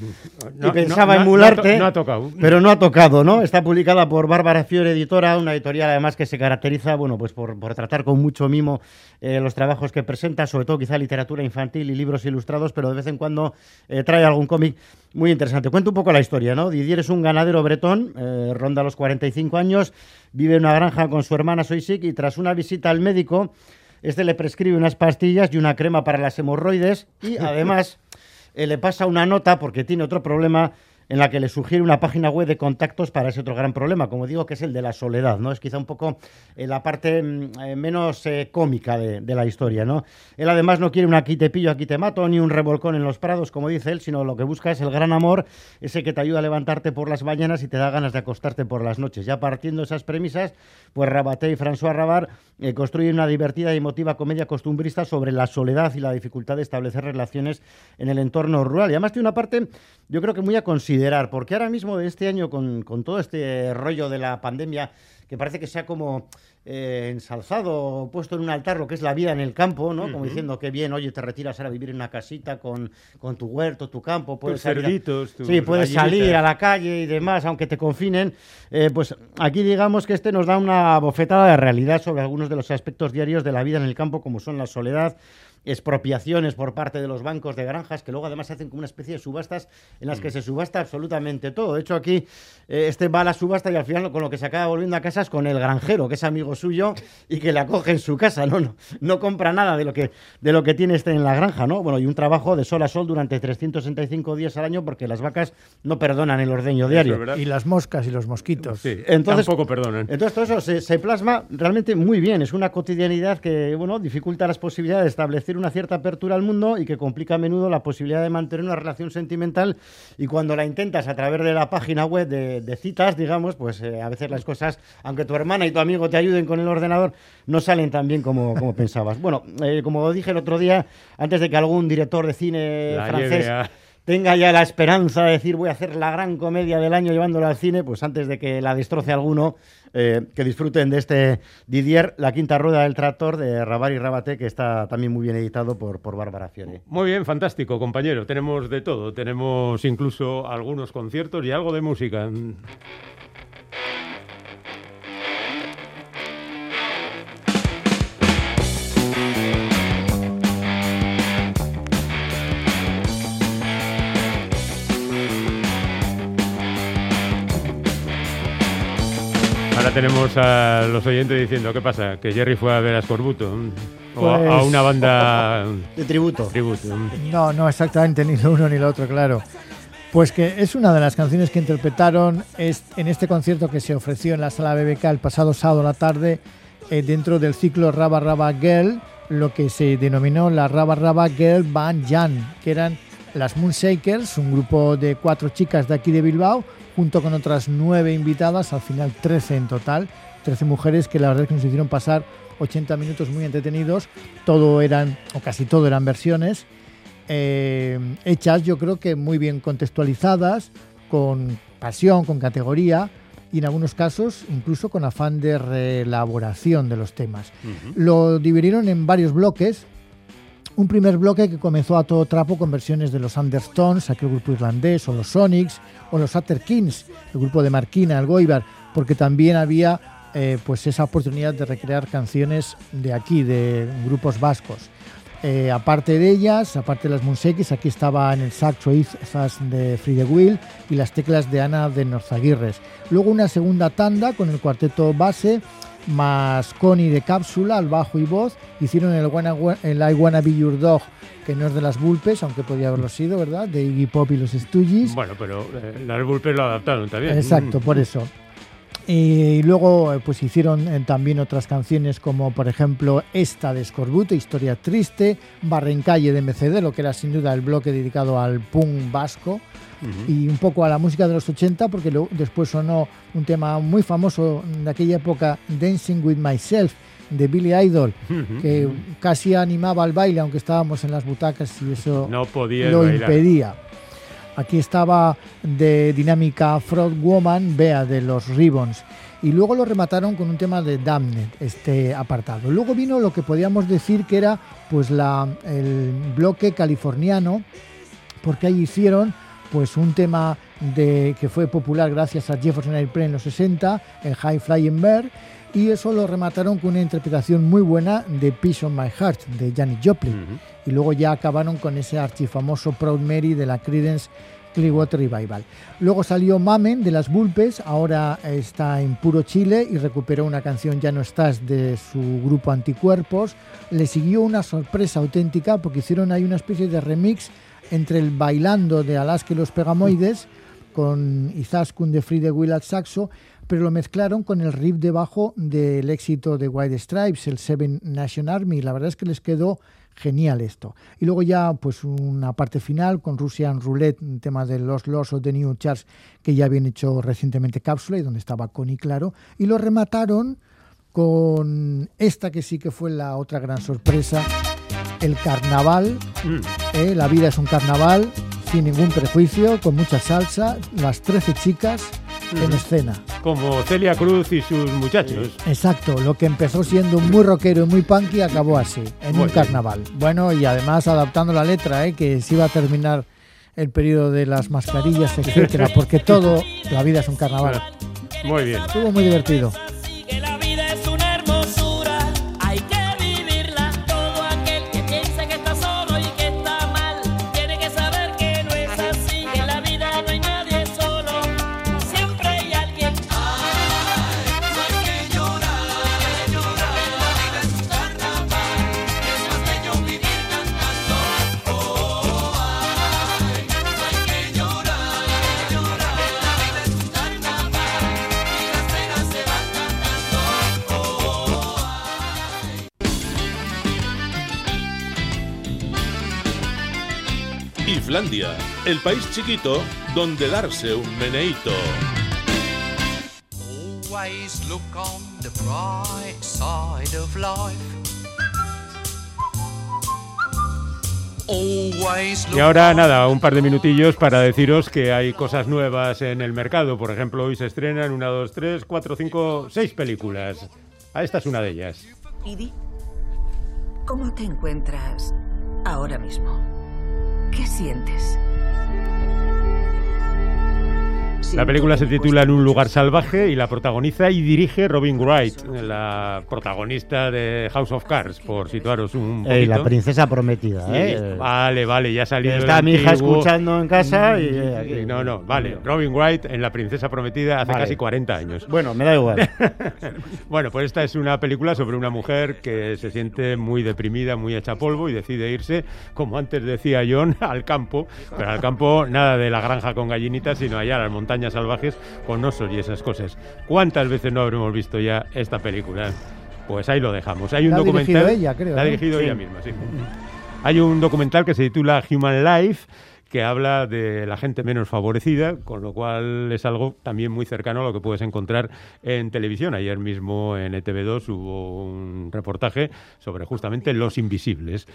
No, y pensaba no, no, emularte. no ha to- no ha tocado. Pero no ha tocado, ¿no? Está publicada por Bárbara Fiore Editora, una editorial además que se caracteriza, bueno, pues por, por tratar con mucho mimo eh, los trabajos que presenta, sobre todo quizá literatura infantil y libros ilustrados, pero de vez en cuando eh, trae algún cómic muy interesante. Cuento un poco la historia, ¿no? Didier es un ganadero bretón, eh, ronda los 45 años, vive en una granja con su hermana Soisik y tras una visita al médico, este le prescribe unas pastillas y una crema para las hemorroides y además eh, le pasa una nota porque tiene otro problema en la que le sugiere una página web de contactos para ese otro gran problema, como digo, que es el de la soledad, ¿no? Es quizá un poco eh, la parte mm, eh, menos eh, cómica de, de la historia, ¿no? Él además no quiere un aquí te pillo, aquí te mato, ni un revolcón en los prados, como dice él, sino lo que busca es el gran amor, ese que te ayuda a levantarte por las mañanas y te da ganas de acostarte por las noches. Ya partiendo esas premisas, pues Rabaté y François Rabar eh, construyen una divertida y emotiva comedia costumbrista sobre la soledad y la dificultad de establecer relaciones en el entorno rural. Y además tiene una parte, yo creo que muy a considerar, porque ahora mismo de este año, con, con todo este rollo de la pandemia, que parece que se ha como eh, ensalzado, puesto en un altar lo que es la vida en el campo, ¿no? Como diciendo que bien, oye, te retiras ahora a vivir en una casita con, con tu huerto, tu campo, puedes Tus salir cerditos, tus Sí, puedes gallinitas. salir a la calle y demás, aunque te confinen. Eh, pues aquí digamos que este nos da una bofetada de realidad sobre algunos de los aspectos diarios de la vida en el campo, como son la soledad, expropiaciones por parte de los bancos de granjas, que luego además hacen como una especie de subastas en las que se subasta absolutamente todo. De hecho, aquí eh, este va a la subasta y al final con lo que se acaba volviendo a casa es con el granjero, que es amigo suyo y que le acoge en su casa. No, no, no compra nada de lo que de lo que tiene este en la granja, ¿no? Bueno, y un trabajo de sol a sol durante 365 días al año porque las vacas no perdonan el ordeño diario. Y las moscas y los mosquitos. Sí, Entonces- tampoco perdonan. Entonces todo eso se, se plasma realmente muy bien. Es una cotidianidad que bueno dificulta las posibilidades de establecer una cierta apertura al mundo y que complica a menudo la posibilidad de mantener una relación sentimental. Y cuando la intentas a través de la página web de, de citas, digamos, pues eh, a veces las cosas, aunque tu hermana y tu amigo te ayuden con el ordenador, no salen tan bien como, como pensabas. Bueno, eh, como dije el otro día, antes de que algún director de cine La francés lleve tenga ya la esperanza de decir voy a hacer la gran comedia del año llevándola al cine, pues antes de que la destroce alguno, eh, que disfruten de este Didier, la quinta rueda del tractor de Rabar y Rabaté, que está también muy bien editado por, por Bárbara Fiore. Muy bien, fantástico, compañero. Tenemos de todo. Tenemos incluso algunos conciertos y algo de música. Tenemos a los oyentes diciendo, ¿qué pasa? Que Jerry fue a ver a Scorbuto. O a- a, Pues- una banda De tributo. tributo. No, no exactamente, ni lo uno ni lo otro, claro. Pues que es una de las canciones que interpretaron es- en este concierto que se ofreció en la sala BBK el pasado sábado a la tarde eh, dentro del ciclo Raba Raba Girl, lo que se denominó la Raba Raba Girl Band Jan, que eran las Moonshakers, un grupo de cuatro chicas de aquí de Bilbao, junto con otras nueve invitadas, al final 13 en total, 13 mujeres que la verdad es que nos hicieron pasar 80 minutos muy entretenidos, todo eran, o casi todo eran versiones, eh, hechas yo creo que muy bien contextualizadas, con pasión, con categoría y en algunos casos incluso con afán de reelaboración de los temas. Lo dividieron en varios bloques. Un primer bloque que comenzó a todo trapo con versiones de los Undertones, aquel grupo irlandés, o los Sonics, o los Atter Kings, el grupo de Marquina, el Goibar, porque también había eh, pues esa oportunidad de recrear canciones de aquí, de grupos vascos. Eh, aparte de ellas, aparte de las Monsequis, aquí estaba en el saxo Izas de Fride Will y las teclas de Ana de Norzaguirres. Luego una segunda tanda con el cuarteto base, más Connie de cápsula al bajo y voz. Hicieron el, Wanna- el I Wanna Be Your Dog, que no es de las Bulpes, aunque podría haberlo sido, ¿verdad? De Iggy Pop y los Stooges. Bueno, pero eh, las Bulpes lo adaptaron también. Exacto, por eso. Y luego eh, pues hicieron eh, también otras canciones como por ejemplo esta de Scorbute, Historia Triste, Barrencalle de MCD, lo que era sin duda el bloque dedicado al punk vasco y un poco a la música de los 80 porque lo- después sonó un tema muy famoso de aquella época, Dancing with Myself de Billy Idol, que casi animaba al baile aunque estábamos en las butacas y eso No podía lo bailar. impedía. Aquí estaba de dinámica Frog Woman, Bea de los Ribbons. Y luego lo remataron con un tema de Damned, este apartado. Luego vino lo que podíamos decir que era pues la, el bloque californiano, porque ahí hicieron pues un tema de, que fue popular gracias a Jefferson Airplane en los 60, el High Flying Bird, y eso lo remataron con una interpretación muy buena de Peace on My Heart de Janis Joplin. Y luego ya acabaron con ese archifamoso Proud Mary de la Creedence Clearwater Revival. Luego salió Mamen de las Bulpes, ahora está en puro Chile y recuperó una canción Ya no estás de su grupo Anticuerpos. Le siguió una sorpresa auténtica porque hicieron ahí una especie de remix entre el bailando de Alaska y los Pegamoides con Izaskun de Free de Will al saxo, pero lo mezclaron con el riff de bajo del éxito de White Stripes, el Seven Nation Army. La verdad es que les quedó genial esto. Y luego ya pues una parte final con Russian Roulette, un tema de los Lost of the New Charts que ya habían hecho recientemente cápsula y donde estaba Connie Claro. Y lo remataron con esta que sí que fue la otra gran sorpresa, el carnaval. Eh, la vida es un carnaval sin ningún prejuicio, con mucha salsa, las 13 chicas en escena. Como Celia Cruz y sus muchachos. Exacto, lo que empezó siendo muy rockero y muy punky acabó así, en Muy un bien. carnaval. Bueno, y además adaptando la letra, ¿eh? que se iba a terminar el periodo de las mascarillas, etcétera, porque todo, la vida es un carnaval. Muy bien. Estuvo muy divertido. Islandia, el país chiquito donde darse un meneíto. Always look on the bright side of life. Always look Y ahora nada, un par de minutillos para deciros que hay cosas nuevas en el mercado. Por ejemplo, hoy se estrenan una, dos, tres, cuatro, cinco, seis películas. Ah, esta es una de ellas. ¿cómo te encuentras ahora mismo? ¿Qué sientes? La película se titula En un lugar salvaje y la protagoniza y dirige Robin Wright, la protagonista de House of Cards, por situaros un poquito. Ey, la princesa prometida, Sí, ¿eh? Vale, vale, ya ha salido el Está mi hija escuchando en casa y... eh, aquí. No, no, vale. Robin Wright en La Princesa Prometida hace Vale. casi 40 años. Bueno, me da igual. bueno, pues esta es una película sobre una mujer que se siente muy deprimida, muy hecha polvo y decide irse, como antes decía John, al campo. Pero al campo nada de la granja con gallinitas, sino allá a las montañas salvajes con osos y esas cosas. ¿Cuántas veces no habremos visto ya esta película? Pues ahí lo dejamos. Hay un La ha documental. dirigido ella, creo, La ha ¿no? dirigido Sí. ella misma, sí. Hay un documental que se titula Human Life que habla de la gente menos favorecida, con lo cual es algo también muy cercano a lo que puedes encontrar en televisión. Ayer mismo en E ETV2 hubo un reportaje sobre justamente Los Invisibles.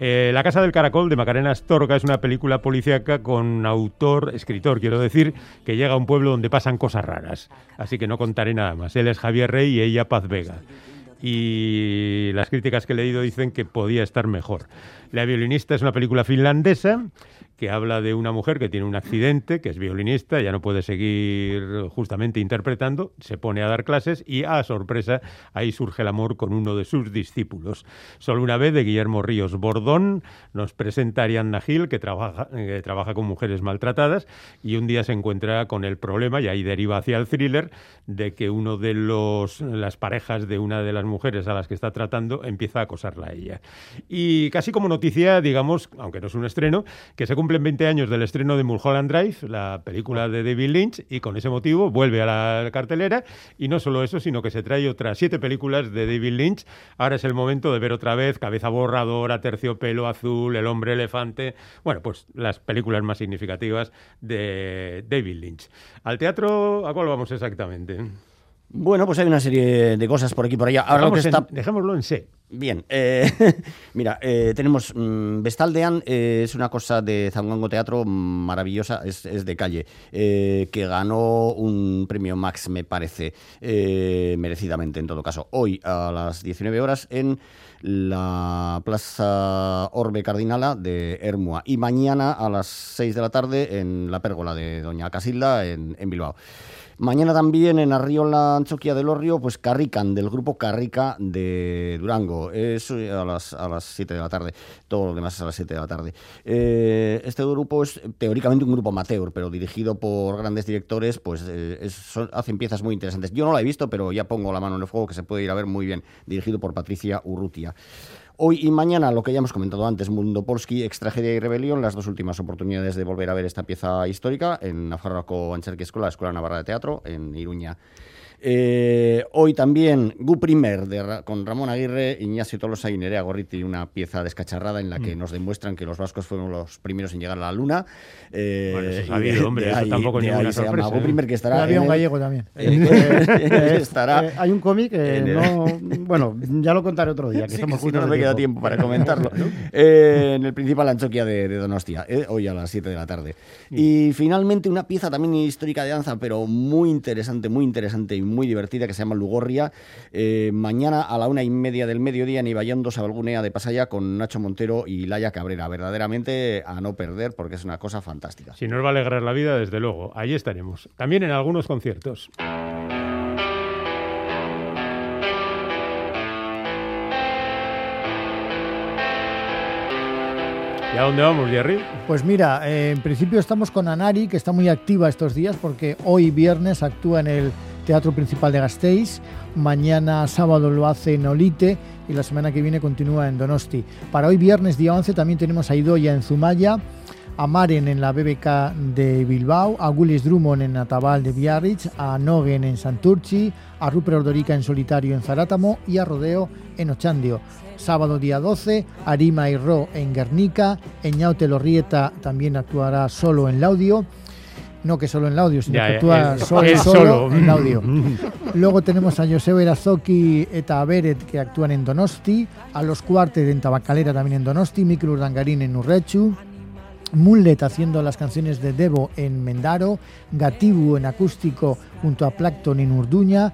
Eh, la Casa del Caracol de Macarena Astorga es una película policíaca con autor, escritor, quiero decir, que llega a un pueblo donde pasan cosas raras. Así que no contaré nada más. Él es Javier Rey y ella Paz Vega y las críticas que he leído dicen que podía estar mejor. La violinista es una película finlandesa que habla de una mujer que tiene un accidente, que es violinista, ya no puede seguir justamente interpretando, se pone a dar clases y, a sorpresa, ahí surge el amor con uno de sus discípulos. Solo una vez, de Guillermo Ríos Bordón, nos presenta a Ariadna Gil, que trabaja, que trabaja con mujeres maltratadas, y un día se encuentra con el problema, y ahí deriva hacia el thriller, de que uno de los, las parejas de una de las mujeres a las que está tratando empieza a acosarla a ella. Y casi como noticia, digamos, aunque no es un estreno, que se cumplen 20 años del estreno de Mulholland Drive, la película de David Lynch, y con ese motivo vuelve a la cartelera. Y no solo eso, sino que se trae otras siete películas de David Lynch. Ahora es el momento de ver otra vez Cabeza Borradora, Terciopelo Azul, El Hombre Elefante. Bueno, pues las películas más significativas de David Lynch. ¿Al teatro a cuál vamos exactamente? Bueno, pues hay una serie de cosas por aquí y por allá. Ahora lo que Dejamos en- está... dejémoslo en C. Bien, eh, mira, eh, tenemos mm, Vestaldean, eh, es una cosa de Zangongo Teatro maravillosa, es, es de calle, eh, que ganó un premio Max, me parece, eh, merecidamente en todo caso, hoy a las 19 horas en la Plaza Orbe Cardinala de Hermua y mañana a las 6 de la tarde en la pérgola de Doña Casilda en, en Bilbao. Mañana también en Arriola Anchoquia del Orrio, pues Carrican, del grupo Carrica de Durango. Es eh, a las, a las 7 de la tarde. Todo lo demás es a las 7 de la tarde. Eh, este grupo es teóricamente un grupo amateur, pero dirigido por grandes directores, pues eh, hacen piezas muy interesantes. Yo no la he visto, pero ya pongo la mano en el fuego que se puede ir a ver muy bien. Dirigido por Patricia Urrutia. Hoy y mañana, lo que ya hemos comentado antes, Mundo Polski, Extragedia y Rebelión, las dos últimas oportunidades de volver a ver esta pieza histórica en Nafarroako Antzerki Escola, Escuela Navarra de Teatro, en Iruña. Eh, hoy también Gu Primer de con Ramón Aguirre, Ignacio Tolosa y Nerea Gorriti, una pieza descacharrada en la que Mm. nos demuestran que los vascos fueron los primeros en llegar a la luna. Eh, Bueno, eso sabido, hombre, eso ahí- tampoco es ninguna sorpresa, Gu ¿eh? Primer, que estará Había un gallego también. Eh, estará Eh, hay un cómic que en el- no. Bueno, ya lo contaré otro día. Que Sí, estamos que si no, no me queda tiempo. para comentarlo. Eh, en el principal Anchoquia de, de Donostia, eh, hoy a las 7 de la tarde. Y finalmente una pieza también histórica de danza, pero muy interesante, muy interesante y muy divertida, que se llama Lugorria. Eh, mañana a la una y media del mediodía en Ibayondo, Sabalgunea de Pasaya, con Nacho Montero y Laia Cabrera. Verdaderamente a no perder, porque es una cosa fantástica. Si nos va a alegrar la vida, desde luego, allí estaremos. También en algunos conciertos. ¿Y a dónde vamos, Jerry? Pues mira, eh, en principio estamos con Anari, que está muy activa estos días porque hoy viernes actúa en el Teatro Principal de Gasteiz, mañana sábado lo hace en Olite y la semana que viene continúa en Donosti. Para hoy viernes, día 11, también tenemos a Idoya en Zumaya, a Maren en la BBK de Bilbao, a Willis Drummond en Natabal de Biarritz, a Nogen en Santurci, a Rupert Ordorica en solitario en Zarátamo y a Rodeo en Ochandio. Sábado día 12, Arima y Ro en Guernica, Eñaute Lorrieta también actuará solo en Laudio. No que solo en Laudio, sino Ya, que ya, actúa él- solo, él solo solo. en Laudio. Luego tenemos a Joseba Irazoki eta Beret que actúan en Donosti, a los Cuartet en Tabacalera también en Donosti, Mikel Urdangarín en Urrechu, Mullet haciendo las canciones de Debo en Mendaro, Gatibu en acústico junto a Plankton en Urduña,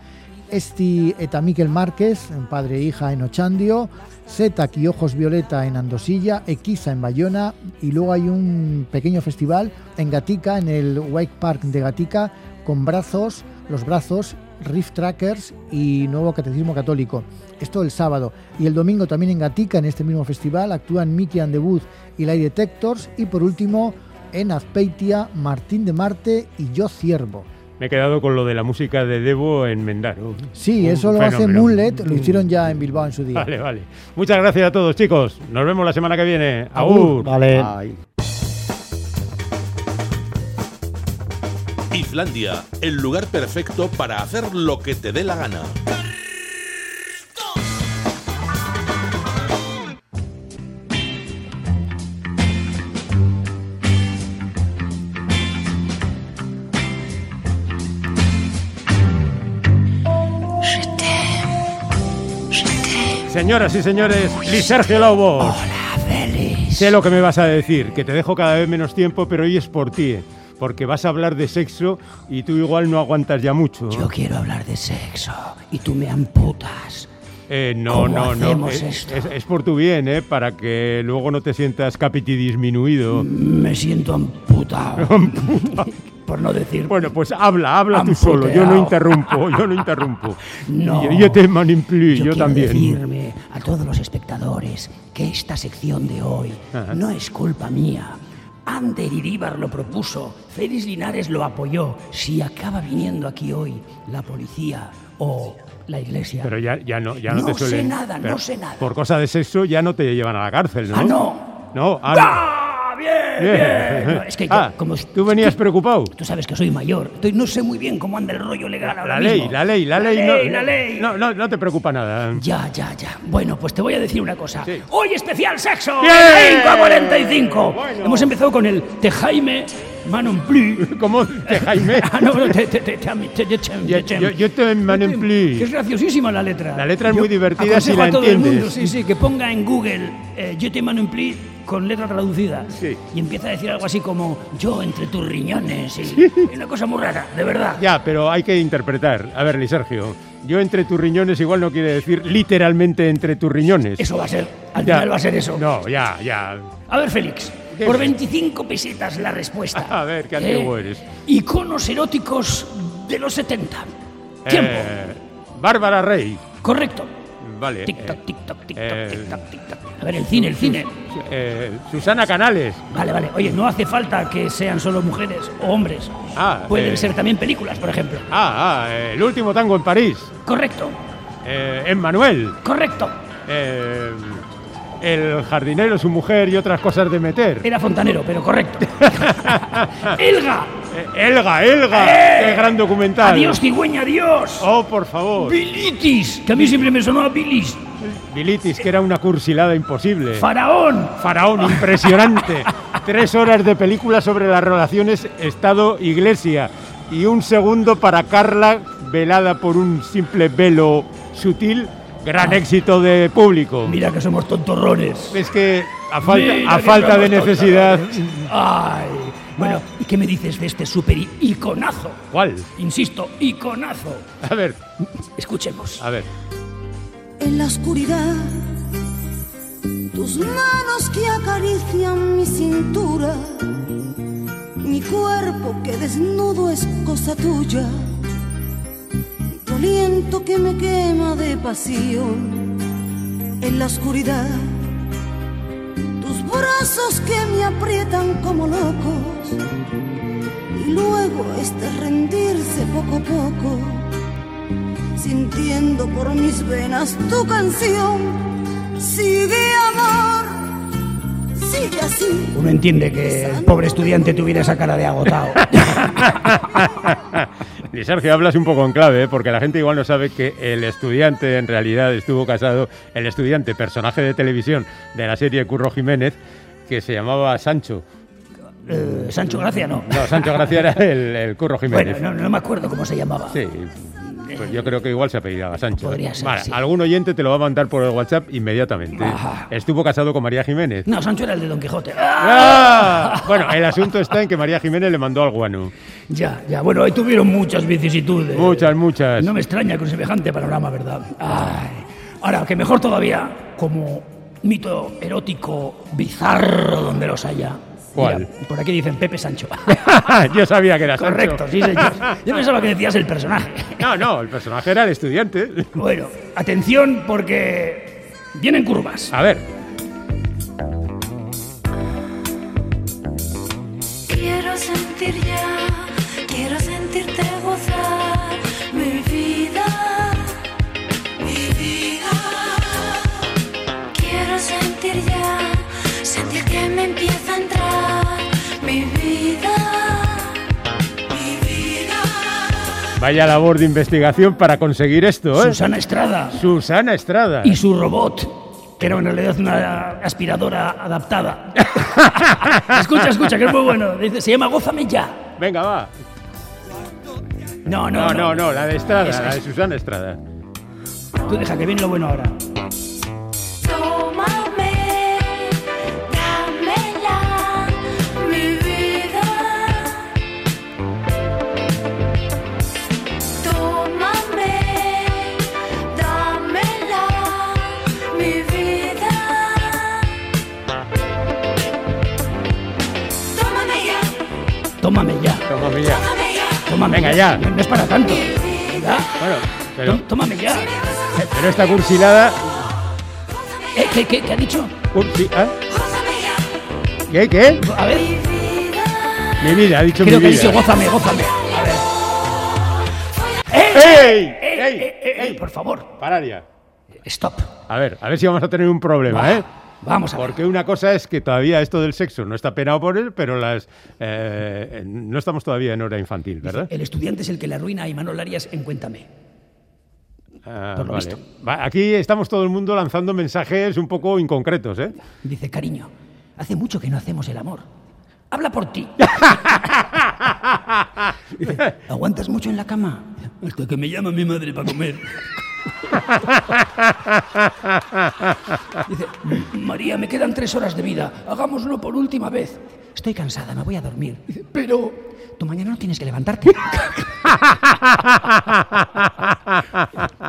Esti eta Miquel Márquez, en padre e hija en Ochandio, Setak y Ojos Violeta en Andosilla, Equiza en Bayona y luego hay un pequeño festival en Gatica, en el Wake Park de Gatica, con brazos, los brazos, Riff Trackers y Nuevo Catecismo Católico. Esto el sábado. Y el domingo también en Gatica, en este mismo festival, actúan Mickey and the Booth y Light Detectors. Y por último, en Azpeitia, Martín de Marte y Yo Ciervo. Me he quedado con lo de la música de Debo en Mendaro. Sí, Un eso lo hace. Moonlet, lo hicieron ya en Bilbao en su día. Vale, vale. Muchas gracias a todos, chicos. Nos vemos la semana que viene. Agur. Vale. Islandia, el lugar perfecto para hacer lo que te dé la gana. Señoras y señores, Luis Sergio Lobos. Hola, Félix. Sé lo que me vas a decir, que te dejo cada vez menos tiempo, pero hoy es por ti. eh, Porque vas a hablar de sexo y tú igual no aguantas ya mucho. Yo quiero hablar de sexo y tú me amputas. Eh, no, ¿Cómo no, no. eh, esto? Es, es por tu bien, ¿eh? Para que luego no te sientas capiti disminuido. Me siento amputado. Por no decir. Bueno, pues habla, habla tú solo. Yo no interrumpo, yo no interrumpo. No. Yo, yo te manipulé, yo, quiero también. decirme a todos los espectadores que esta sección de hoy Ajá. no es culpa mía. Ander Iríbar lo propuso, Félix Linares lo apoyó. Si acaba viniendo aquí hoy la policía o la iglesia. Pero ya, ya no, ya no, No te sé suelen. nada, no sé nada. Por cosa de sexo ya no te llevan a la cárcel, ¿no? Ah, no. No, ah, no. ¡Ah! Bien, bien. No, es que yo, Ah, como tú venías preocupado. tú sabes que soy mayor, estoy- no sé muy bien cómo anda el rollo legal ahora La ley, mismo. la ley, la ley, La no, ley, la ley. No, no, no te preocupa nada. Ya, ya, ya. Bueno, pues te voy a decir una cosa. Sí. Hoy especial sexo. ¡Bien! 5 a 45. Bueno. Hemos empezado con el Te Manon Plus. ¿Cómo te Jaime? Ah, no, te, te, te, Yo, te- yo- te manipulé. Que es graciosísima la letra. La letra es Yo muy divertida si la a todo el entiendes. mundo, sí, sí, que ponga en Google eh, Yo te manipulé con letra traducida. Sí. Y empieza a decir algo así como Yo entre tus riñones. Y, y una cosa muy rara, de verdad. Ya, pero hay que interpretar. A ver, Sergio, yo entre tus riñones igual no quiere decir literalmente entre tus riñones. Eso va a ser. Al Ya. final va a ser eso. No, ya, ya. A ver, Félix. Por 25 pesetas la respuesta. A ver, qué antiguo eres. Iconos eróticos de los 70. Tiempo. Eh, Bárbara Rey. Correcto. Vale. Tic-tac, eh, tic-tac, tic-tac, eh, tic-tac, tic-tac. A ver, el cine, el cine. eh, Susana Canales. Vale, vale. Oye, no hace falta que sean solo mujeres o hombres. Ah, Pueden eh, ser también películas, por ejemplo. Ah, ah, eh, el último tango en París. Correcto, Eh, Emmanuel. correcto. Eh, el jardinero, su mujer y otras cosas de meter. Era fontanero, pero correcto. ¡Elga! Eh, Elga, Elga. ¡Eh! Qué gran documental. ¡Adiós, cigüeña, adiós! Oh, por favor. ¡Bilitis! Que a mí siempre me sonó a bilis. Bilitis, que era una cursilada imposible. ¡Faraón! Faraón, impresionante. Tres horas de película sobre las relaciones Estado-Iglesia. Y un segundo para Carla, velada por un simple velo sutil. Gran Ah. éxito de público. Mira que somos tontorrones. Es que a falta, Mira a que falta de necesidad. tontorrones. ¡Ay! Bueno, ¿y qué me dices de este super iconazo? ¿Cuál? Insisto, iconazo. A ver, Escuchemos. a ver. En la oscuridad, tus manos que acarician mi cintura, mi cuerpo que desnudo es cosa tuya, aliento que me quema de pasión. En la oscuridad, tus brazos que me aprietan como locos, y luego este rendirse poco a poco sintiendo por mis venas tu canción. Sigue amor, sigue así. Uno entiende que el pobre estudiante tuviera esa cara de agotado. Y Sergio, hablas un poco en clave, ¿eh? porque la gente igual no sabe que el estudiante en realidad estuvo casado, el estudiante, personaje de televisión de la serie Curro Jiménez, que se llamaba Sancho. Eh, Sancho Gracia no. No, Sancho Gracia era el, el Curro Bueno, Jiménez. no, no me acuerdo cómo se llamaba. Sí, pues yo creo que igual se apellidaba Sancho. Podría ser, Vale, sí. algún oyente te lo va a mandar por el WhatsApp inmediatamente. Ajá. Estuvo casado con María Jiménez. No, Sancho era el de Don Quijote. ¡Ah! Bueno, el asunto está en que María Jiménez le mandó al guano. Ya, ya. Bueno, ahí tuvieron muchas vicisitudes. Muchas, muchas. No me extraña con semejante panorama, ¿verdad? Ay. Ahora, que mejor todavía, como mito erótico bizarro donde los haya. ¿Cuál? Mira, por aquí dicen Pepe Sancho. yo sabía que era Sancho. Correcto, sí, señor. Yo pensaba que decías el personaje. No, no, el personaje era el estudiante. Bueno, atención porque vienen curvas. A ver, Quiero sentir ya, sentir que me empieza a entrar mi vida, mi vida. vaya labor de investigación para conseguir esto, ¿eh? Susana Estrada Susana Estrada. y su robot, que era en realidad una aspiradora adaptada. escucha, escucha, que es muy bueno. Dice, se llama Gózame ya. Venga, va. No, no, No, no, no, la de Estrada, la de. Susana Estrada. Tú deja que viene lo bueno ahora. Tómame Venga, ya. No, no es para tanto. Bueno, pero, Tó- Tómame ya. pero esta cursilada... Eh, ¿qué, qué, qué ha dicho? cursi- ¿ah? ¿Qué, qué? A ver, Mi vida, ha dicho creo mi que ha vida. dicho gózame, gózame. A ver. ¡Ey! ¡Ey, ¡Ey! ey, ey, ey, por favor! Parar ya. Stop. A ver, a ver si vamos a tener un problema, ¿eh? Vamos a ver. Porque una cosa es que todavía esto del sexo no está penado por él, pero las eh, no estamos todavía en hora infantil, ¿verdad? El estudiante es el que le arruina a Imanol Arias en Cuéntame. Ah, por lo vale. visto. Aquí estamos todo el mundo lanzando mensajes un poco inconcretos, ¿eh? Dice, cariño, hace mucho que no hacemos el amor. Habla por ti. Dice, ¿aguantas mucho en la cama? Hasta que me llama mi madre para comer. Dice, María, me quedan tres horas de vida. Hagámoslo por última vez. Estoy cansada, me voy a dormir. Dice, pero tú mañana no tienes que levantarte.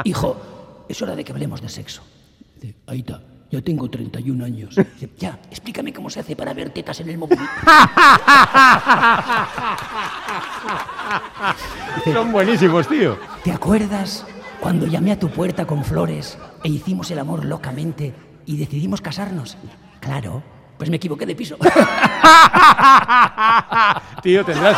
Hijo, es hora de que hablemos de sexo. Dice, Aita, ya tengo 31 años. Dice, ya, explícame cómo se hace para ver tetas en el móvil. Son buenísimos, tío. ¿Te acuerdas cuando llamé a tu puerta con flores e hicimos el amor locamente y decidimos casarnos? Claro, pues me equivoqué de piso. Tío, tendrás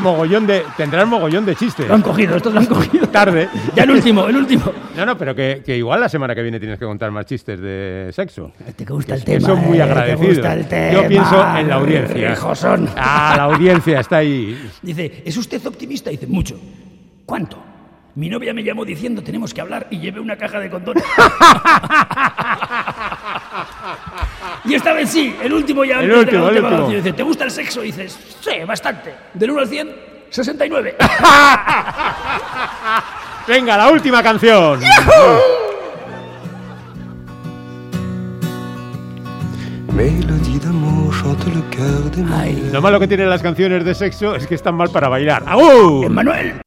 mogollón de tendrás mogollón de chistes. Lo han cogido, estos lo han cogido. Tarde. Ya el último, el último. No, no, pero que, que igual la semana que viene tienes que contar más chistes de sexo. Te gusta el tema. son muy eh, agradecidos. Te gusta el tema. Yo pienso en la audiencia. Hijos son. Ah, la audiencia está ahí. Dice, ¿es usted optimista? Dice, mucho. ¿Cuánto? Mi novia me llamó diciendo tenemos que hablar y llevé una caja de condones. y esta vez sí, el último ya El último, el último. Dice, ¿te gusta el sexo? Y dices, sí, bastante. Del 1 al 100, 69. Venga, la última canción. Manuels. Lo malo que tienen las canciones de sexo es que están mal para bailar. ¡Aú! Manuel.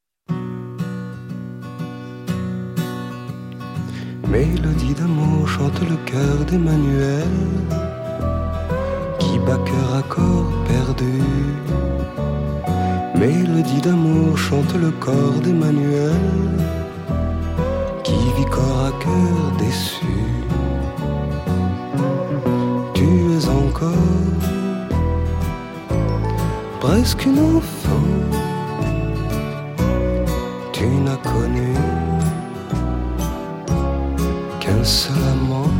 Mélodie d'amour chante le cœur d'Emmanuel qui bat cœur à corps perdu. Mélodie d'amour chante le corps d'Emmanuel qui vit corps à cœur déçu. Tu es encore presque une enfant. Tu n'as connu qu'un seul amant.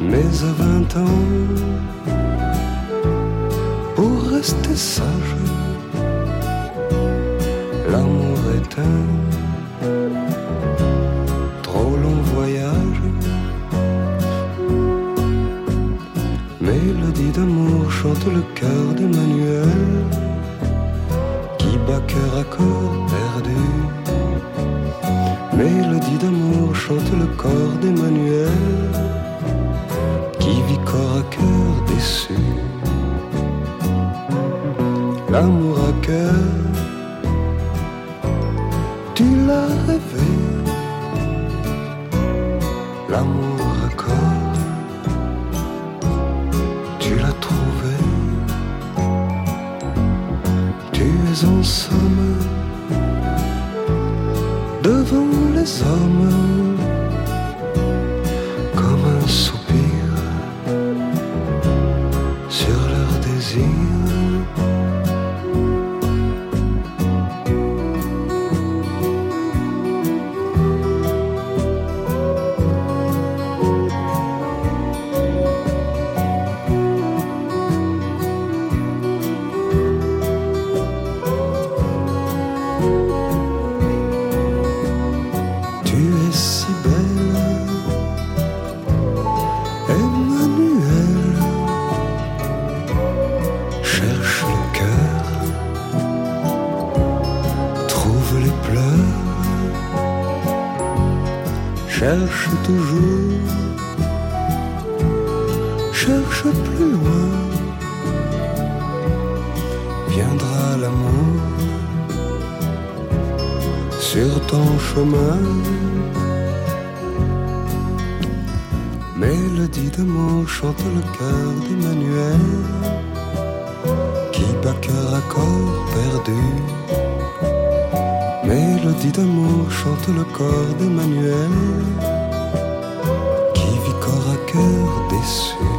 Mais à vingt ans, pour rester sage, l'amour est un trop long voyage. Mélodie d'amour chante le cœur d'Emmanuel qui bat cœur à corps. Mélodie d'amour chante le corps d'Emmanuel qui vit corps à cœur déçu. L'amour à cœur, tu l'as rêvé. L'amour à corps, tu l'as trouvé. Tu es en somme devant les chante le corps d'Emmanuel qui vit corps à cœur déçu.